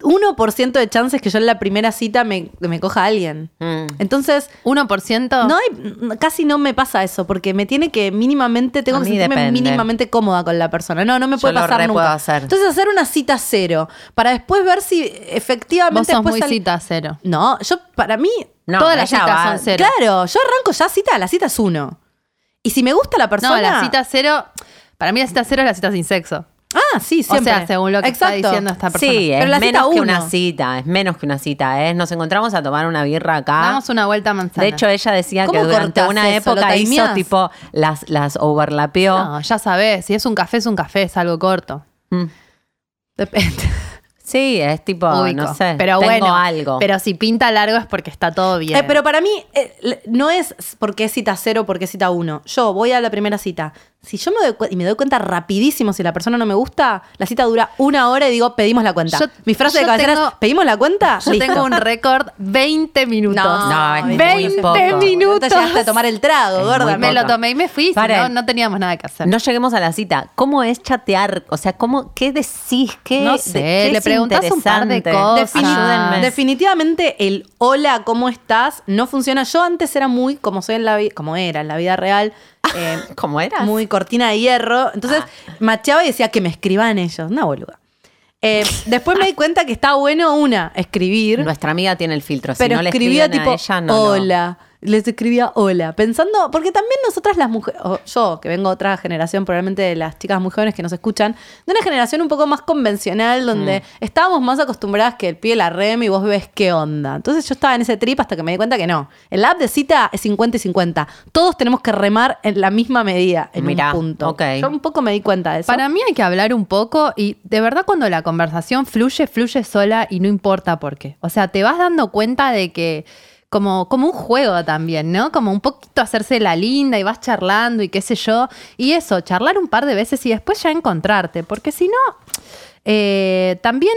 1% de chances que yo en la primera cita me, me coja a alguien. Mm. Entonces, 1%. no hay, casi no me pasa eso, porque me tiene que mínimamente, tengo que sentirme depende. mínimamente cómoda con la persona. No, no me Yo puede lo pasar re nunca. puedo hacer. Entonces hacer una cita cero, para después ver si Vos efectivamente sos después muy sal- cita cero. No, yo para mí No, Todas las citas va- son cero. Claro, yo arranco ya cita, la cita es uno. Y si me gusta la persona. No, la cita cero. Para mí la cita cero es la cita sin sexo. Ah, sí, siempre. O sea, según lo que está diciendo esta persona. Sí, Pero es la cita menos que uno. una cita, es menos que una cita, es nos encontramos a tomar una birra acá. Damos una vuelta a manzana. de hecho, ella decía que ¿Cómo durante una eso? ¿Lo época hizo tipo las, las overlapeó. no, ya sabes, si es un café, es un café, es algo corto. Mm. Depende. Sí, es tipo, Ubico. no sé, pero tengo bueno, algo. Pero si pinta largo es porque está todo bien. Eh, pero para mí eh, no es porque es cita cero, porque es cita uno. Yo voy a la primera cita. Si yo me doy cu- y me doy cuenta rapidísimo si la persona no me gusta, la cita dura una hora y digo, pedimos la cuenta. Yo- Mi frase de cabecera es, ¿pedimos la cuenta? Yo Listo. tengo un récord 20 minutos. No, es muy 20 poco. minutos. Te llegaste a tomar el trago, gorda. Me lo tomé y me fui, no, no teníamos nada que hacer. No lleguemos a la cita. ¿Cómo es chatear? O sea, ¿cómo, ¿qué decís? ¿Qué, No de- sé, qué le es preguntás un par de interesante? cosas. Ayúdenme. Definitivamente el hola, ¿cómo estás? no funciona. Yo antes era muy, como soy en la como era en la vida real, [laughs] eh, ¿Cómo eras? muy cortina de hierro. Entonces macheaba y decía que me escriban ellos. Una boluda. Eh, después me di cuenta que está bueno una, escribir. Nuestra amiga tiene el filtro. Si pero no le escribía tipo a ella, no hola. Les escribía hola, pensando, porque también nosotras las mujeres, o yo que vengo de otra generación, probablemente de las chicas muy jóvenes que nos escuchan, de una generación un poco más convencional, donde Mm. estábamos más acostumbradas que el pie la rem y vos ves qué onda. Entonces yo estaba en ese trip hasta que me di cuenta que no. En la app de cita es 50 y 50. Todos tenemos que remar en la misma medida, en Mirá, un punto. ok. Yo un poco me di cuenta de eso. Para mí hay que hablar un poco y de verdad cuando la conversación fluye, fluye sola y no importa por qué. O sea, te vas dando cuenta de que como, como un juego también, ¿no? Como un poquito hacerse la linda y vas charlando y qué sé yo. Y eso, charlar un par de veces y después ya encontrarte. Porque si no, eh, también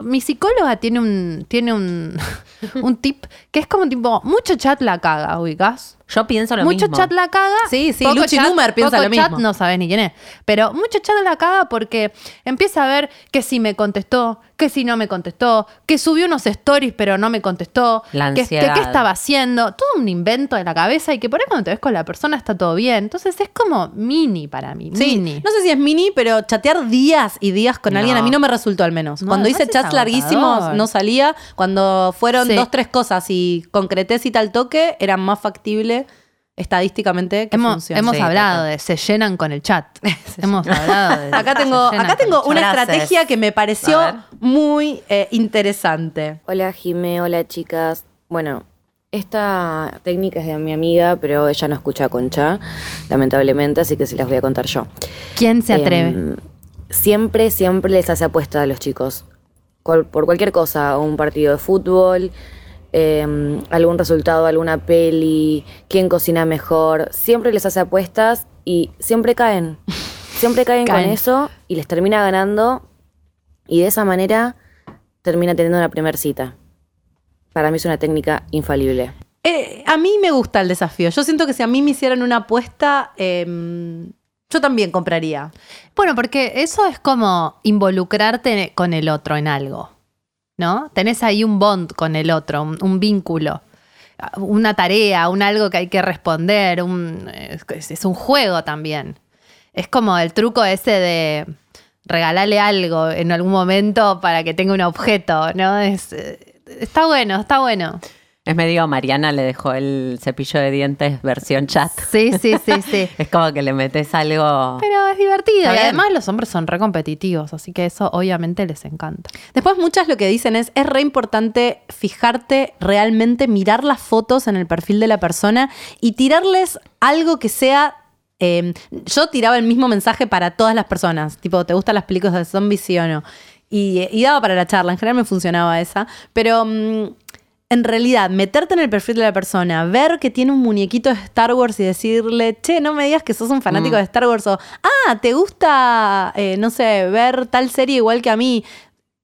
mi psicóloga tiene un, tiene un, [laughs] un tip que es como tipo, mucho chat la caga, ubicás. Yo pienso lo mucho mismo. chat la caga. Sí, sí, poco Luchi chat- Numer piensa poco lo chat, mismo. no sabes ni quién es. Pero mucho chat la caga porque empieza a ver que si me contestó, que si no me contestó, que subió unos stories pero no me contestó, La que, que ansiedad. qué estaba haciendo. Todo un invento de la cabeza y que por ahí cuando te ves con la persona está todo bien. Entonces es como mini para mí. Sí, mini. no sé si es mini, pero chatear días y días con No. alguien a mí no me resultó al menos. No, Cuando hice chats larguísimos no salía. Cuando fueron Sí. dos, tres cosas y concreté cita al toque, era más factible estadísticamente que Hemos, funcione. hemos Sí, hablado de se llenan con el chat. [laughs] [laughs] hemos hablado de. [laughs] Acá tengo, acá tengo una estrategia que me pareció muy eh, interesante. Hola Jime, hola chicas. Bueno, esta técnica es de mi amiga, pero ella no escucha concha, lamentablemente, así que se las voy a contar yo. ¿Quién se atreve? Em, siempre, siempre les hace apuesta a los chicos. Por cualquier cosa, un partido de fútbol, em, algún resultado, alguna peli, quién cocina mejor. Siempre les hace apuestas y siempre caen. Siempre caen, [laughs] Caen. con eso y les termina ganando y de esa manera termina teniendo una primera cita. Para mí es una técnica infalible. Eh, a mí me gusta el desafío. Yo siento que si a mí me hicieran una apuesta, em, yo también compraría. Bueno, porque eso es como involucrarte con el otro en algo, ¿no? Tenés ahí un bond con el otro, un, vínculo, una tarea, un algo que hay que responder, un, es, es un juego también. Es como el truco ese de regalarle algo en algún momento para que tenga un objeto, ¿no? Es, eh, está bueno, está bueno. Es medio Mariana le dejó el cepillo de dientes versión chat. Sí, sí, sí, [laughs] sí. Es como que le metes algo. Pero es divertido. Y además los hombres son re competitivos, así que eso obviamente les encanta. Después muchas lo que dicen es, es re importante fijarte realmente, mirar las fotos en el perfil de la persona y tirarles algo que sea... eh, yo tiraba el mismo mensaje para todas las personas, tipo, ¿te gustan las películas de zombies, sí o no? Y, y daba para la charla, en general me funcionaba esa, pero... mm, en realidad, meterte en el perfil de la persona, ver que tiene un muñequito de Star Wars y decirle, che, no me digas que sos un fanático de Star Wars o, ah, te gusta, eh, no sé, ver tal serie igual que a mí.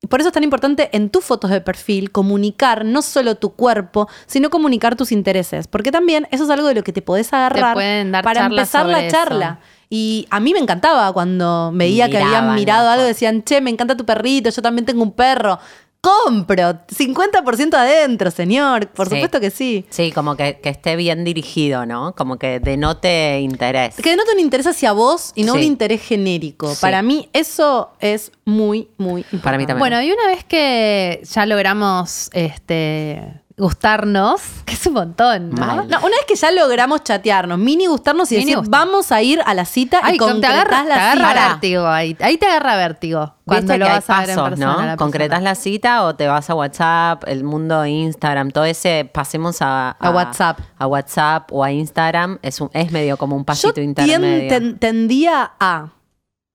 Por eso es tan importante en tus fotos de perfil comunicar no solo tu cuerpo, sino comunicar tus intereses. Porque también eso es algo de lo que te podés agarrar dar para empezar la eso. charla. Y a mí me encantaba cuando veía que habían mirado algo, decían, che, me encanta tu perrito, yo también tengo un perro. Compro, 50% adentro, señor. Por Sí. supuesto que sí. Sí, como que, que esté bien dirigido, ¿no? Como que denote interés. Que no te un interés hacia vos y no Sí. un interés genérico. Sí. Para mí eso es muy, muy importante. Para mí también. Bueno, y una vez que ya logramos este gustarnos, que es un montón, ¿no? Mal. No, una vez que ya logramos chatearnos, mini gustarnos y Mini decir, gustar. vamos a ir a la cita Ay, y te concretás te la agarra cita. vértigo ahí. Ahí te agarra vértigo. Cuando lo vas a ver en pasos, persona. ¿no? Concretas persona. la cita o te vas a WhatsApp, el mundo Instagram, todo ese, pasemos a, A WhatsApp. A WhatsApp o a Instagram, es, un, es medio como un Yo pasito tien- intermedio. ten- tendía a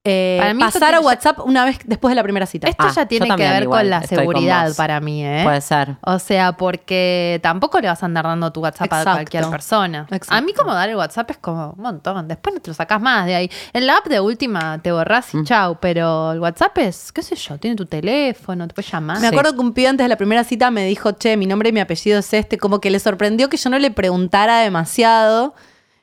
eh, Para mí esto pasar a WhatsApp una vez después de la primera cita. Esto Ah, ya tiene que ver igual, con la seguridad para mí, ¿eh? Puede ser. O sea, porque tampoco le vas a andar dando tu WhatsApp Exacto. a cualquier persona. Exacto. A mí como dar el WhatsApp es como un montón. Después no te lo sacás más de ahí. En la app de última te borrás Mm. y chau. Pero el WhatsApp es, qué sé yo, tiene tu teléfono, te puedes llamar. Me acuerdo que un pibe antes de la primera cita me dijo, che, mi nombre y mi apellido es este, como que le sorprendió que yo no le preguntara demasiado.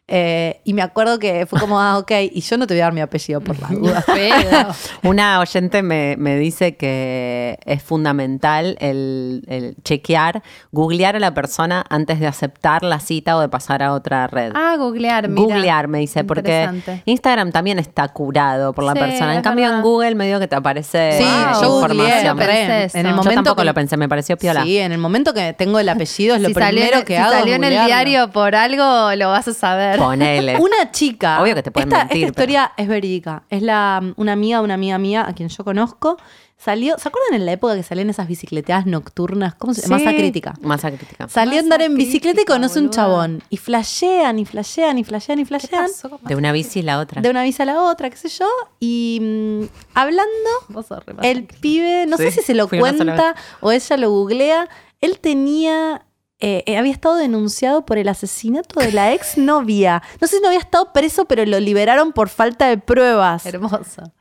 Eh, y me acuerdo que fue como, ah, ok, y yo no te voy a dar mi apellido por las dudas. [laughs] [laughs] Una oyente me, me dice que es fundamental el, el chequear, googlear a la persona antes de aceptar la cita o de pasar a otra red. Ah, googlear, mira. Googlear, me dice, porque. Instagram también está curado por la Sí, persona. En cambio, verdad. en Google medio que te aparece Sí, yo información. en, el momento Yo tampoco que- lo pensé, me pareció piola. Sí, en el momento que tengo el apellido es lo si salió, primero en- que si hago. salió en el diario por algo, lo vas a saber. Ponele. [laughs] Una chica. Obvio que te pueden esta, mentir, Esta historia es verídica. Es la, una amiga una amiga mía a quien yo conozco. Salió, ¿se acuerdan en la época que salían esas bicicleteadas nocturnas? ¿Cómo se llama? Sí. Masa crítica. Masa crítica. Salió a andar en bicicleta y conoce un chabón. Y flashean, y flashean, y flashean, y flashean. De una bici y la otra. De una visa a la otra, qué sé yo. Y mm, hablando, Vos sos el pibe, no sé si se lo fui cuenta o ella lo googlea. Él tenía. Eh, eh, había estado denunciado por el asesinato de la exnovia. No sé si no había estado preso, pero lo liberaron por falta de pruebas. Hermoso.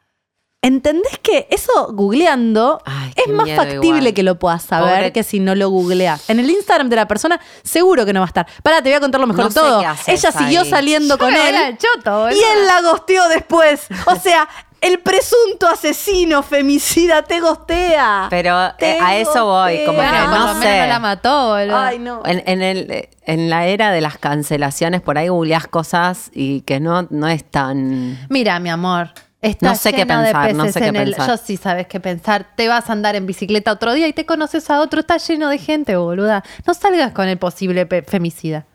¿Entendés que eso googleando Ay, es más factible igual. que lo puedas saber Pobre- que si no lo googleas? En el Instagram de la persona, seguro que no va a estar. Pará, te voy a contar lo mejor No de todo. Ella siguió saliendo con él. choto, y él la gosteó después. O sea, el presunto asesino femicida te gostea. Pero eh, a eso voy, como que por no sé. no la mató, boludo. Ay, no. En, en el, en la era de las cancelaciones, por ahí googleás cosas y que no, no es tan... Mira, mi amor. Está No sé qué pensar, no sé qué el- pensar. Yo sí sabes qué pensar. Te vas a andar en bicicleta otro día y te conoces a otro. Está lleno de gente, boluda. No salgas con el posible femicida.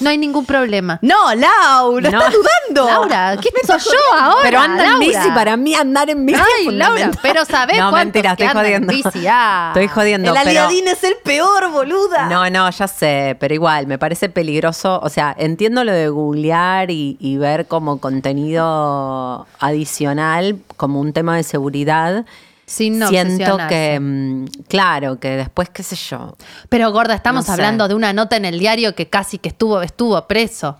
No hay ningún problema. No, Laura, No. estás dudando. Laura, ¿qué soy yo ahora? Pero anda en Laura? bici, para mí andar en bici Ay, es Laura, fundamental. pero ¿sabés No, cuántos mentira, que estoy andan en jodiendo. bici? [laughs] Ah. Estoy jodiendo, el pero... aliadín es el peor, boluda. No, no, ya sé, pero igual, me parece peligroso. O sea, entiendo lo de googlear y, y ver como contenido adicional, como un tema de seguridad. Sin no Siento que, mm, claro, que después, qué sé yo. Pero gorda, estamos No sé. hablando de una nota en el diario que casi que estuvo, estuvo preso.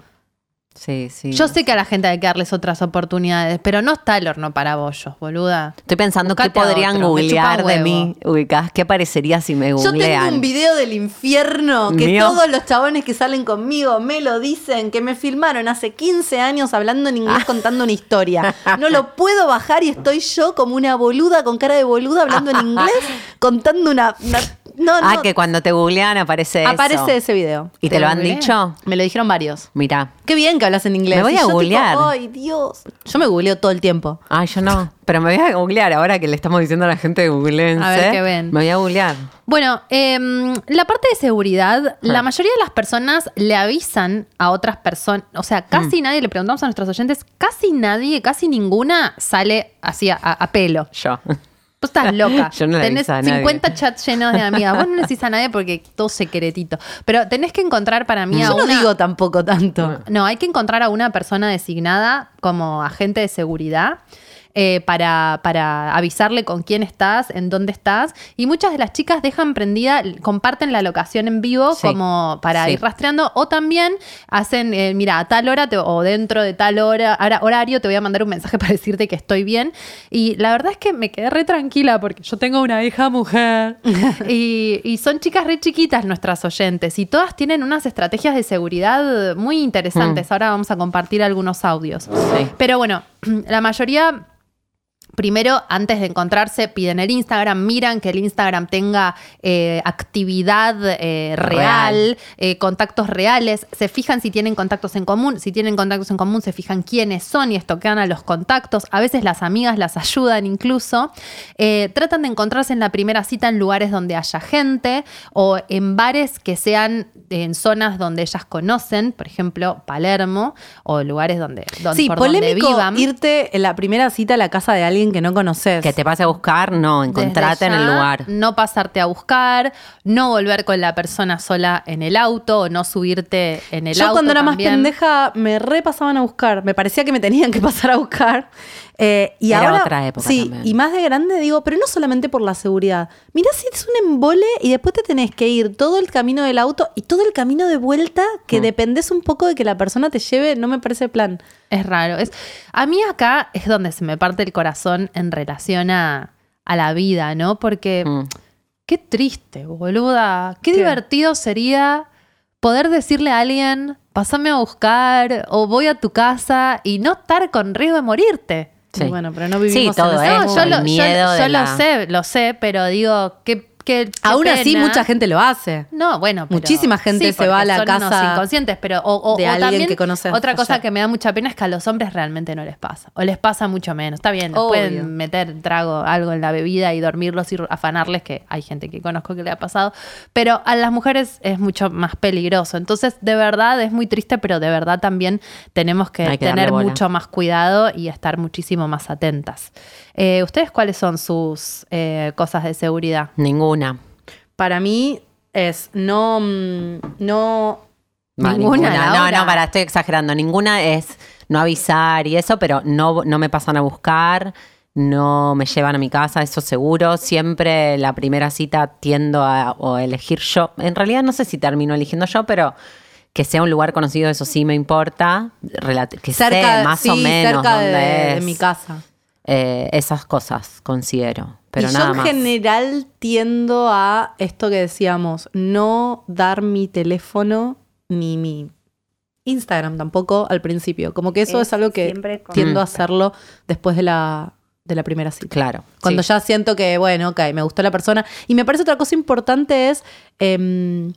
Sí, sí. Yo sé que a la gente hay que darles otras oportunidades, pero no está el horno para bollos, boluda. Estoy pensando Buscate qué podrían otro, googlear de mí, ubicás, qué parecería si me Yo googlean. tengo un video del infierno que Mío. todos los chabones que salen conmigo me lo dicen, que me filmaron hace 15 años hablando en inglés contando una historia. [laughs] No lo puedo bajar y estoy yo como una boluda con cara de boluda hablando en inglés [laughs] contando una... una- no, Ah, que cuando te googlean aparece eso. Aparece ese video. ¿Y te, ¿Te lo han dicho? Me lo dijeron varios. Mira. Qué bien que hablas en inglés. Me voy Y a yo tipo, googlear. Ay, Dios. Yo me googleo todo el tiempo. Ay, yo no. Pero me voy a googlear ahora que le estamos diciendo a la gente de googleense. A ver qué ven. Me voy a googlear. Bueno, em, la parte de seguridad, la mayoría de las personas le avisan a otras personas, o sea, casi nadie, le preguntamos a nuestros oyentes, casi nadie, casi ninguna sale así a, a pelo. Yo. Vos estás loca. [laughs] Yo no tenés aviso a nadie. 50 chats llenos de amigas. Vos no le decís a nadie porque todo secretito. Pero tenés que encontrar para mí a Yo no digo tampoco tanto. No, hay que encontrar a una persona designada como agente de seguridad. Eh, para, para avisarle con quién estás, en dónde estás. Y muchas de las chicas dejan prendida, comparten la locación en vivo Sí. como para Sí. ir rastreando. O también hacen, eh, mira, a tal hora te- o dentro de tal hora, hora- horario te voy a mandar un mensaje para decirte que estoy bien. Y la verdad es que me quedé re tranquila porque yo tengo una hija mujer. [laughs] y, y son chicas re chiquitas nuestras oyentes. Y todas tienen unas estrategias de seguridad muy interesantes. Ahora vamos a compartir algunos audios. Sí. Pero bueno, [clears throat] la mayoría Primero, antes de encontrarse, piden el Instagram, miran que el Instagram tenga eh, actividad eh, real, Real. eh, contactos reales, se fijan si tienen contactos en común, si tienen contactos en común se fijan quiénes son y estoquean a los contactos, a veces las amigas las ayudan incluso, tratan de encontrarse en la primera cita en lugares donde haya gente o en bares que sean en zonas donde ellas conocen, por ejemplo, Palermo, o lugares donde, donde, Sí, por donde vivan. irte en la primera cita a la casa de alguien que no conoces. Que te pase a buscar, no, encontrate en el lugar. No pasarte a buscar, no volver con la persona sola en el auto o no subirte en el Yo auto. cuando era más pendeja me repasaban a buscar. Me parecía que me tenían que pasar a buscar. Eh, y Era ahora, otra época sí, también. y más de grande digo, pero no solamente por la seguridad. Mirá si es un embole y después te tenés que ir todo el camino del auto y todo el camino de vuelta que Mm. dependés un poco de que la persona te lleve, no me parece plan. Es raro. Es, a mí acá es donde se me parte el corazón en relación a, a la vida, ¿no? Porque Mm. qué triste, boluda. Qué, ¿Qué? divertido sería poder decirle a alguien, pásame a buscar o voy a tu casa y no estar con riesgo de morirte. Sí. Y bueno, pero no vivimos Sí, todo en ese es mundo. yo el lo, yo- miedo yo lo la- sé, lo sé, pero digo, qué, Aún así, mucha gente lo hace. No, bueno, pero- Muchísima gente se va a la son unos casa inconscientes, pero o, o- de o alguien también que conoces otra cosa que me da mucha pena es que a los hombres realmente no les pasa o les pasa mucho menos. Está bien, Obvio. pueden meter trago algo en la bebida y dormirlos y afanarles que hay gente que conozco que le ha pasado, pero a las mujeres es mucho más peligroso. Entonces, de verdad es muy triste, pero de verdad también tenemos que, tener mucho más cuidado y estar muchísimo más atentas. Eh, ¿Ustedes cuáles son sus eh, cosas de seguridad? Ninguna. Para mí es no, mm, no Va, Ninguna, No, no, para, estoy exagerando. Ninguna es no avisar y eso, pero no, no me pasan a buscar, no me llevan a mi casa, eso seguro. Siempre la primera cita tiendo a o elegir yo. En realidad no sé si termino eligiendo yo, pero que sea un lugar conocido, eso sí me importa. Que cerca, sé más sí, o menos cerca de, dónde de es. mi casa. Eh, esas cosas considero, pero y nada yo en más. general tiendo a esto que decíamos, no dar mi teléfono ni mi Instagram tampoco al principio. Como que eso es, Es algo que tiendo a Mm. hacerlo después de la, de la primera cita. Claro. Cuando sí. ya siento que, bueno, ok, me gustó la persona. Y me parece otra cosa importante es em,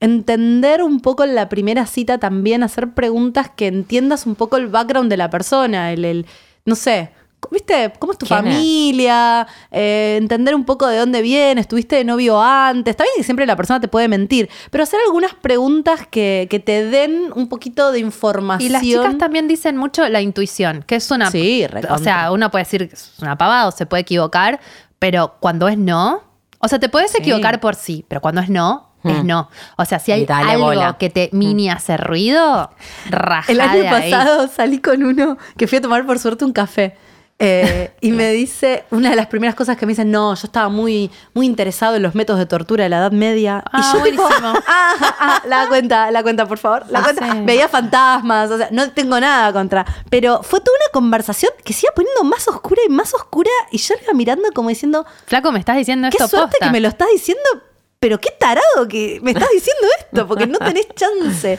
entender un poco en la primera cita también, hacer preguntas que entiendas un poco el background de la persona, el, el- no sé. ¿Viste? ¿Cómo es tu familia? Eh, entender un poco de dónde vienes. ¿Estuviste de novio antes? Está bien que siempre la persona te puede mentir, pero hacer algunas preguntas que, que te den un poquito de información. Y las chicas también dicen mucho la intuición, que es una... Sí, o recontra. sea, uno puede decir que es una pavada o se puede equivocar, pero cuando es no... O sea, te puedes Sí. equivocar por sí, pero cuando es no, es Mm. no. O sea, si hay dale algo bola. que te mini hace ruido, rajá El año de ahí. pasado salí con uno que fui a tomar por suerte un café. Eh, y me dice, una de las primeras cosas que me dicen, no, yo estaba muy, muy interesado en los métodos de tortura de la Edad Media. Ah, y yo tipo, buenísimo. [laughs] ah, ah, la cuenta, la cuenta, por favor. La Ah, cuenta. sí. Veía fantasmas, o sea, no tengo nada contra. Pero fue toda una conversación que se iba poniendo más oscura y más oscura. Y yo iba mirando como diciendo, Flaco, me estás diciendo qué esto suerte posta. que me lo estás diciendo, pero qué tarado que me estás diciendo esto, porque no tenés chance.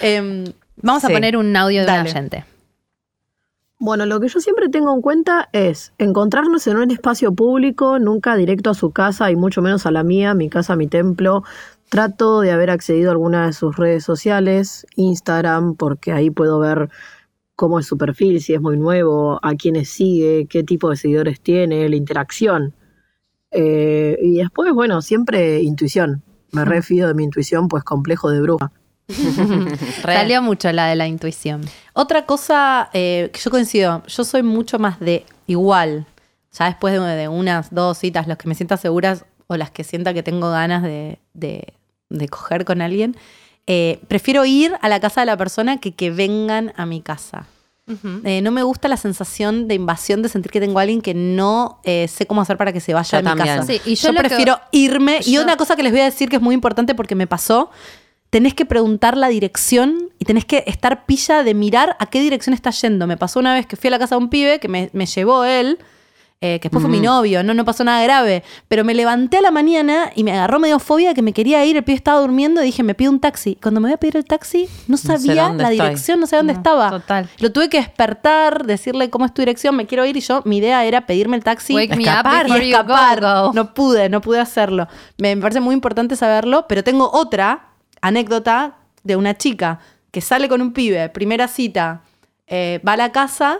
[laughs] Vamos a poner un audio de Dale. un oyente. Bueno, lo que yo siempre tengo en cuenta es encontrarnos en un espacio público, nunca directo a su casa y mucho menos a la mía, mi casa, mi templo. Trato de haber accedido a alguna de sus redes sociales, Instagram, porque ahí puedo ver cómo es su perfil, si es muy nuevo, a quiénes sigue, qué tipo de seguidores tiene, la interacción. Eh, y después, bueno, siempre intuición. Me refío de mi intuición, pues complejo de bruja. [laughs] Salió mucho la de la intuición. Otra cosa eh, que yo coincido, yo soy mucho más de igual. Ya después de, de unas dos citas, las que me sienta seguras o las que sienta que tengo ganas de, de- de coger con alguien, eh, prefiero ir a la casa de la persona que que vengan a mi casa. Eh, no me gusta la sensación de invasión de sentir que tengo a alguien que no eh, sé cómo hacer para que se vaya Yo de mi también. casa. Sí, y yo yo lo que- prefiero irme. Y una cosa que les voy a decir que es muy importante porque me pasó, tenés que preguntar la dirección y tenés que estar pilla de mirar a qué dirección está yendo. Me pasó una vez que fui a la casa de un pibe que me, me llevó él, eh, que después fue mi novio, no, no pasó nada grave, pero me levanté a la mañana y me agarró medio fobia que me quería ir, el pibe estaba durmiendo y dije, me pido un taxi. Cuando me voy a pedir el taxi, no sabía la estoy. dirección, no sabía dónde No, estaba. total. Lo tuve que despertar, decirle cómo es tu dirección, me quiero ir y yo, mi idea era pedirme el taxi Wake escapar y escapar. go, go. No pude, no pude hacerlo. Me, me parece muy importante saberlo, pero tengo otra anécdota de una chica que sale con un pibe, primera cita, eh, va a la casa,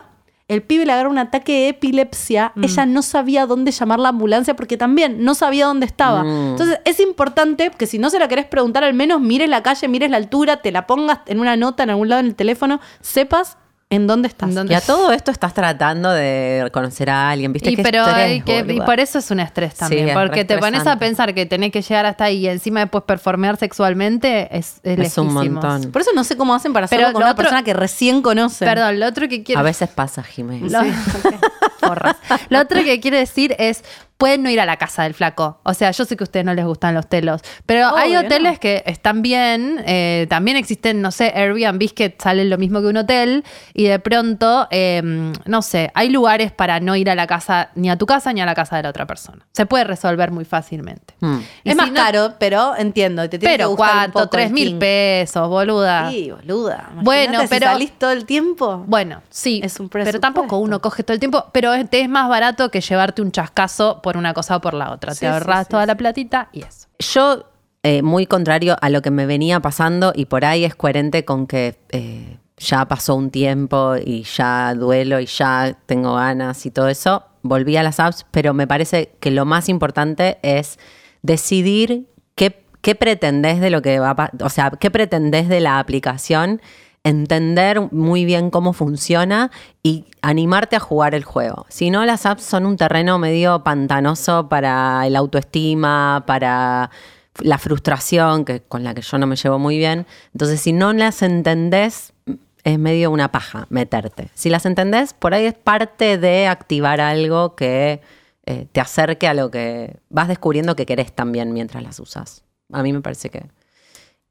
el pibe le agarra un ataque de epilepsia, Mm. ella no sabía dónde llamar la ambulancia porque también no sabía dónde estaba. Mm. Entonces es importante que si no se la querés preguntar, al menos mires la calle, mires la altura, te la pongas en una nota en algún lado en el teléfono, sepas ¿En dónde estás? ¿En dónde Y a [laughs] todo esto estás tratando de conocer a alguien, ¿viste? Y, Qué pero estrés, hay que- y por eso es un estrés también. porque te pones a pensar que tenés que llegar hasta ahí y encima después performear sexualmente es, es, Es un montón. Por eso no sé cómo hacen para Pero hacerlo con lo una otro- persona que recién conoce. Perdón, lo otro que quiero A veces pasa, Jiménez. Lo. [laughs] Lo otro que quiere decir es, pueden no ir a la casa del flaco. O sea, yo sé que a ustedes no les gustan los telos, pero Obvio, hay hoteles no. que están bien. eh, también existen, no sé, Airbnb que salen lo mismo que un hotel y de pronto, eh, no sé, hay lugares para no ir a la casa, ni a tu casa ni a la casa de la otra persona. Se puede resolver muy fácilmente. Mm. Es más caro, pero entiendo. Te tiene que Pero un ¿cuánto? Tres mil pesos, boluda. Sí, boluda. Imagínate Bueno, si pero- salís todo el tiempo. Bueno, sí, Es un pero tampoco uno coge todo el tiempo, pero es, es más barato que llevarte un chascazo por una cosa o por la otra. Sí, te ahorras sí, toda la platita y eso. Yo, eh, muy contrario a lo que me venía pasando, y por ahí es coherente con que eh, ya pasó un tiempo y ya duelo y ya tengo ganas y todo eso, volví a las apps, pero me parece que lo más importante es decidir qué, qué pretendés de lo que va a o sea, qué pretendés de la aplicación, entender muy bien cómo funciona y animarte a jugar el juego. Si no, las apps son un terreno medio pantanoso para el autoestima, para la frustración, que, con la que yo no me llevo muy bien. Entonces, si no las entendés, es medio una paja meterte. Si las entendés, por ahí es parte de activar algo que eh, te acerque a lo que vas descubriendo que querés también mientras las usas. A mí me parece que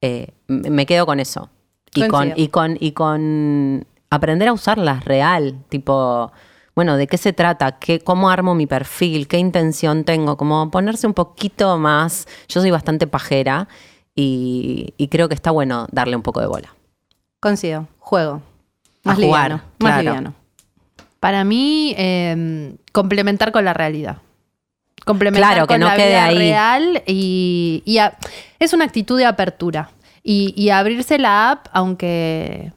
eh, me quedo con eso. Y con, y, con, y con aprender a usarlas real, tipo, bueno, ¿de qué se trata? ¿Qué, ¿Cómo armo mi perfil? ¿Qué intención tengo? Como ponerse un poquito más, yo soy bastante pajera y, y creo que está bueno darle un poco de bola. Coincido. Juego. Más A jugar, liviano. Más claro. liviano. Para mí, eh, complementar con la realidad. Complementar Claro, que con no la quede vida ahí. real y, y a- es una actitud de apertura. Y, y abrirse la app, aunque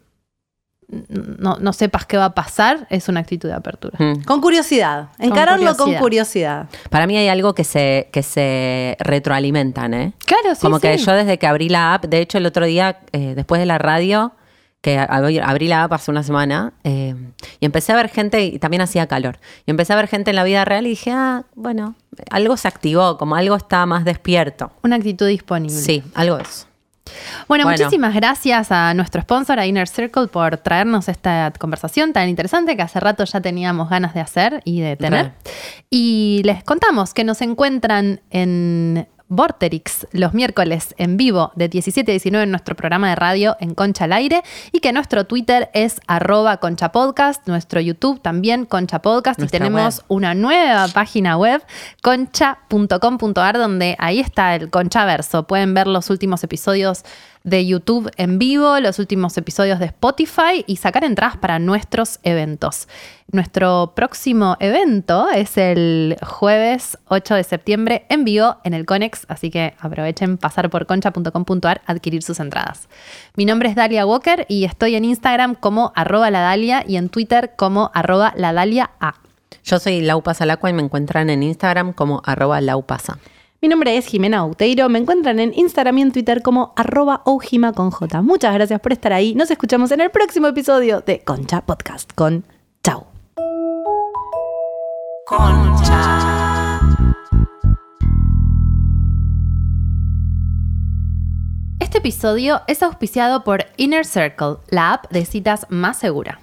no, no sepas qué va a pasar, es una actitud de apertura. Mm. Con curiosidad. Encararlo con curiosidad. curiosidad. Para mí hay algo que se, que se retroalimentan, ¿eh? Claro, sí, Como que yo desde que abrí la app, de hecho el otro día, eh, después de la radio, que abrí, abrí la app hace una semana, eh, y empecé a ver gente, y también hacía calor, y empecé a ver gente en la vida real y dije, ah, bueno, algo se activó, como algo está más despierto. Una actitud disponible. Sí, algo es. Bueno, Bueno. muchísimas gracias a nuestro sponsor, a Inner Circle, por traernos esta conversación tan interesante que hace rato ya teníamos ganas de hacer y de tener. Y les contamos que nos encuentran en Vorterix los miércoles en vivo de 17 a 19 en nuestro programa de radio en Concha al Aire y que nuestro Twitter es arroba Concha Podcast, nuestro YouTube también Concha Podcast y tenemos web. una nueva página web concha.com.ar donde ahí está el Conchaverso. Pueden ver los últimos episodios de YouTube en vivo, los últimos episodios de Spotify y sacar entradas para nuestros eventos. Nuestro próximo evento es el jueves 8 de septiembre en vivo en el Conex, así que aprovechen pasar por concha.com.ar adquirir sus entradas. Mi nombre es Dalia Walker y estoy en Instagram como arroba la Dalia y en Twitter como arroba la Dalia A. Yo soy Lau Pasalacua y me encuentran en Instagram como arroba laupasa. Mi nombre es Jimena Outeiro. Me encuentran en Instagram y en Twitter como arroba oujima con J. Muchas gracias por estar ahí. Nos escuchamos en el próximo episodio de Concha Podcast con Chau. Este episodio es auspiciado por Inner Circle, la app de citas más segura.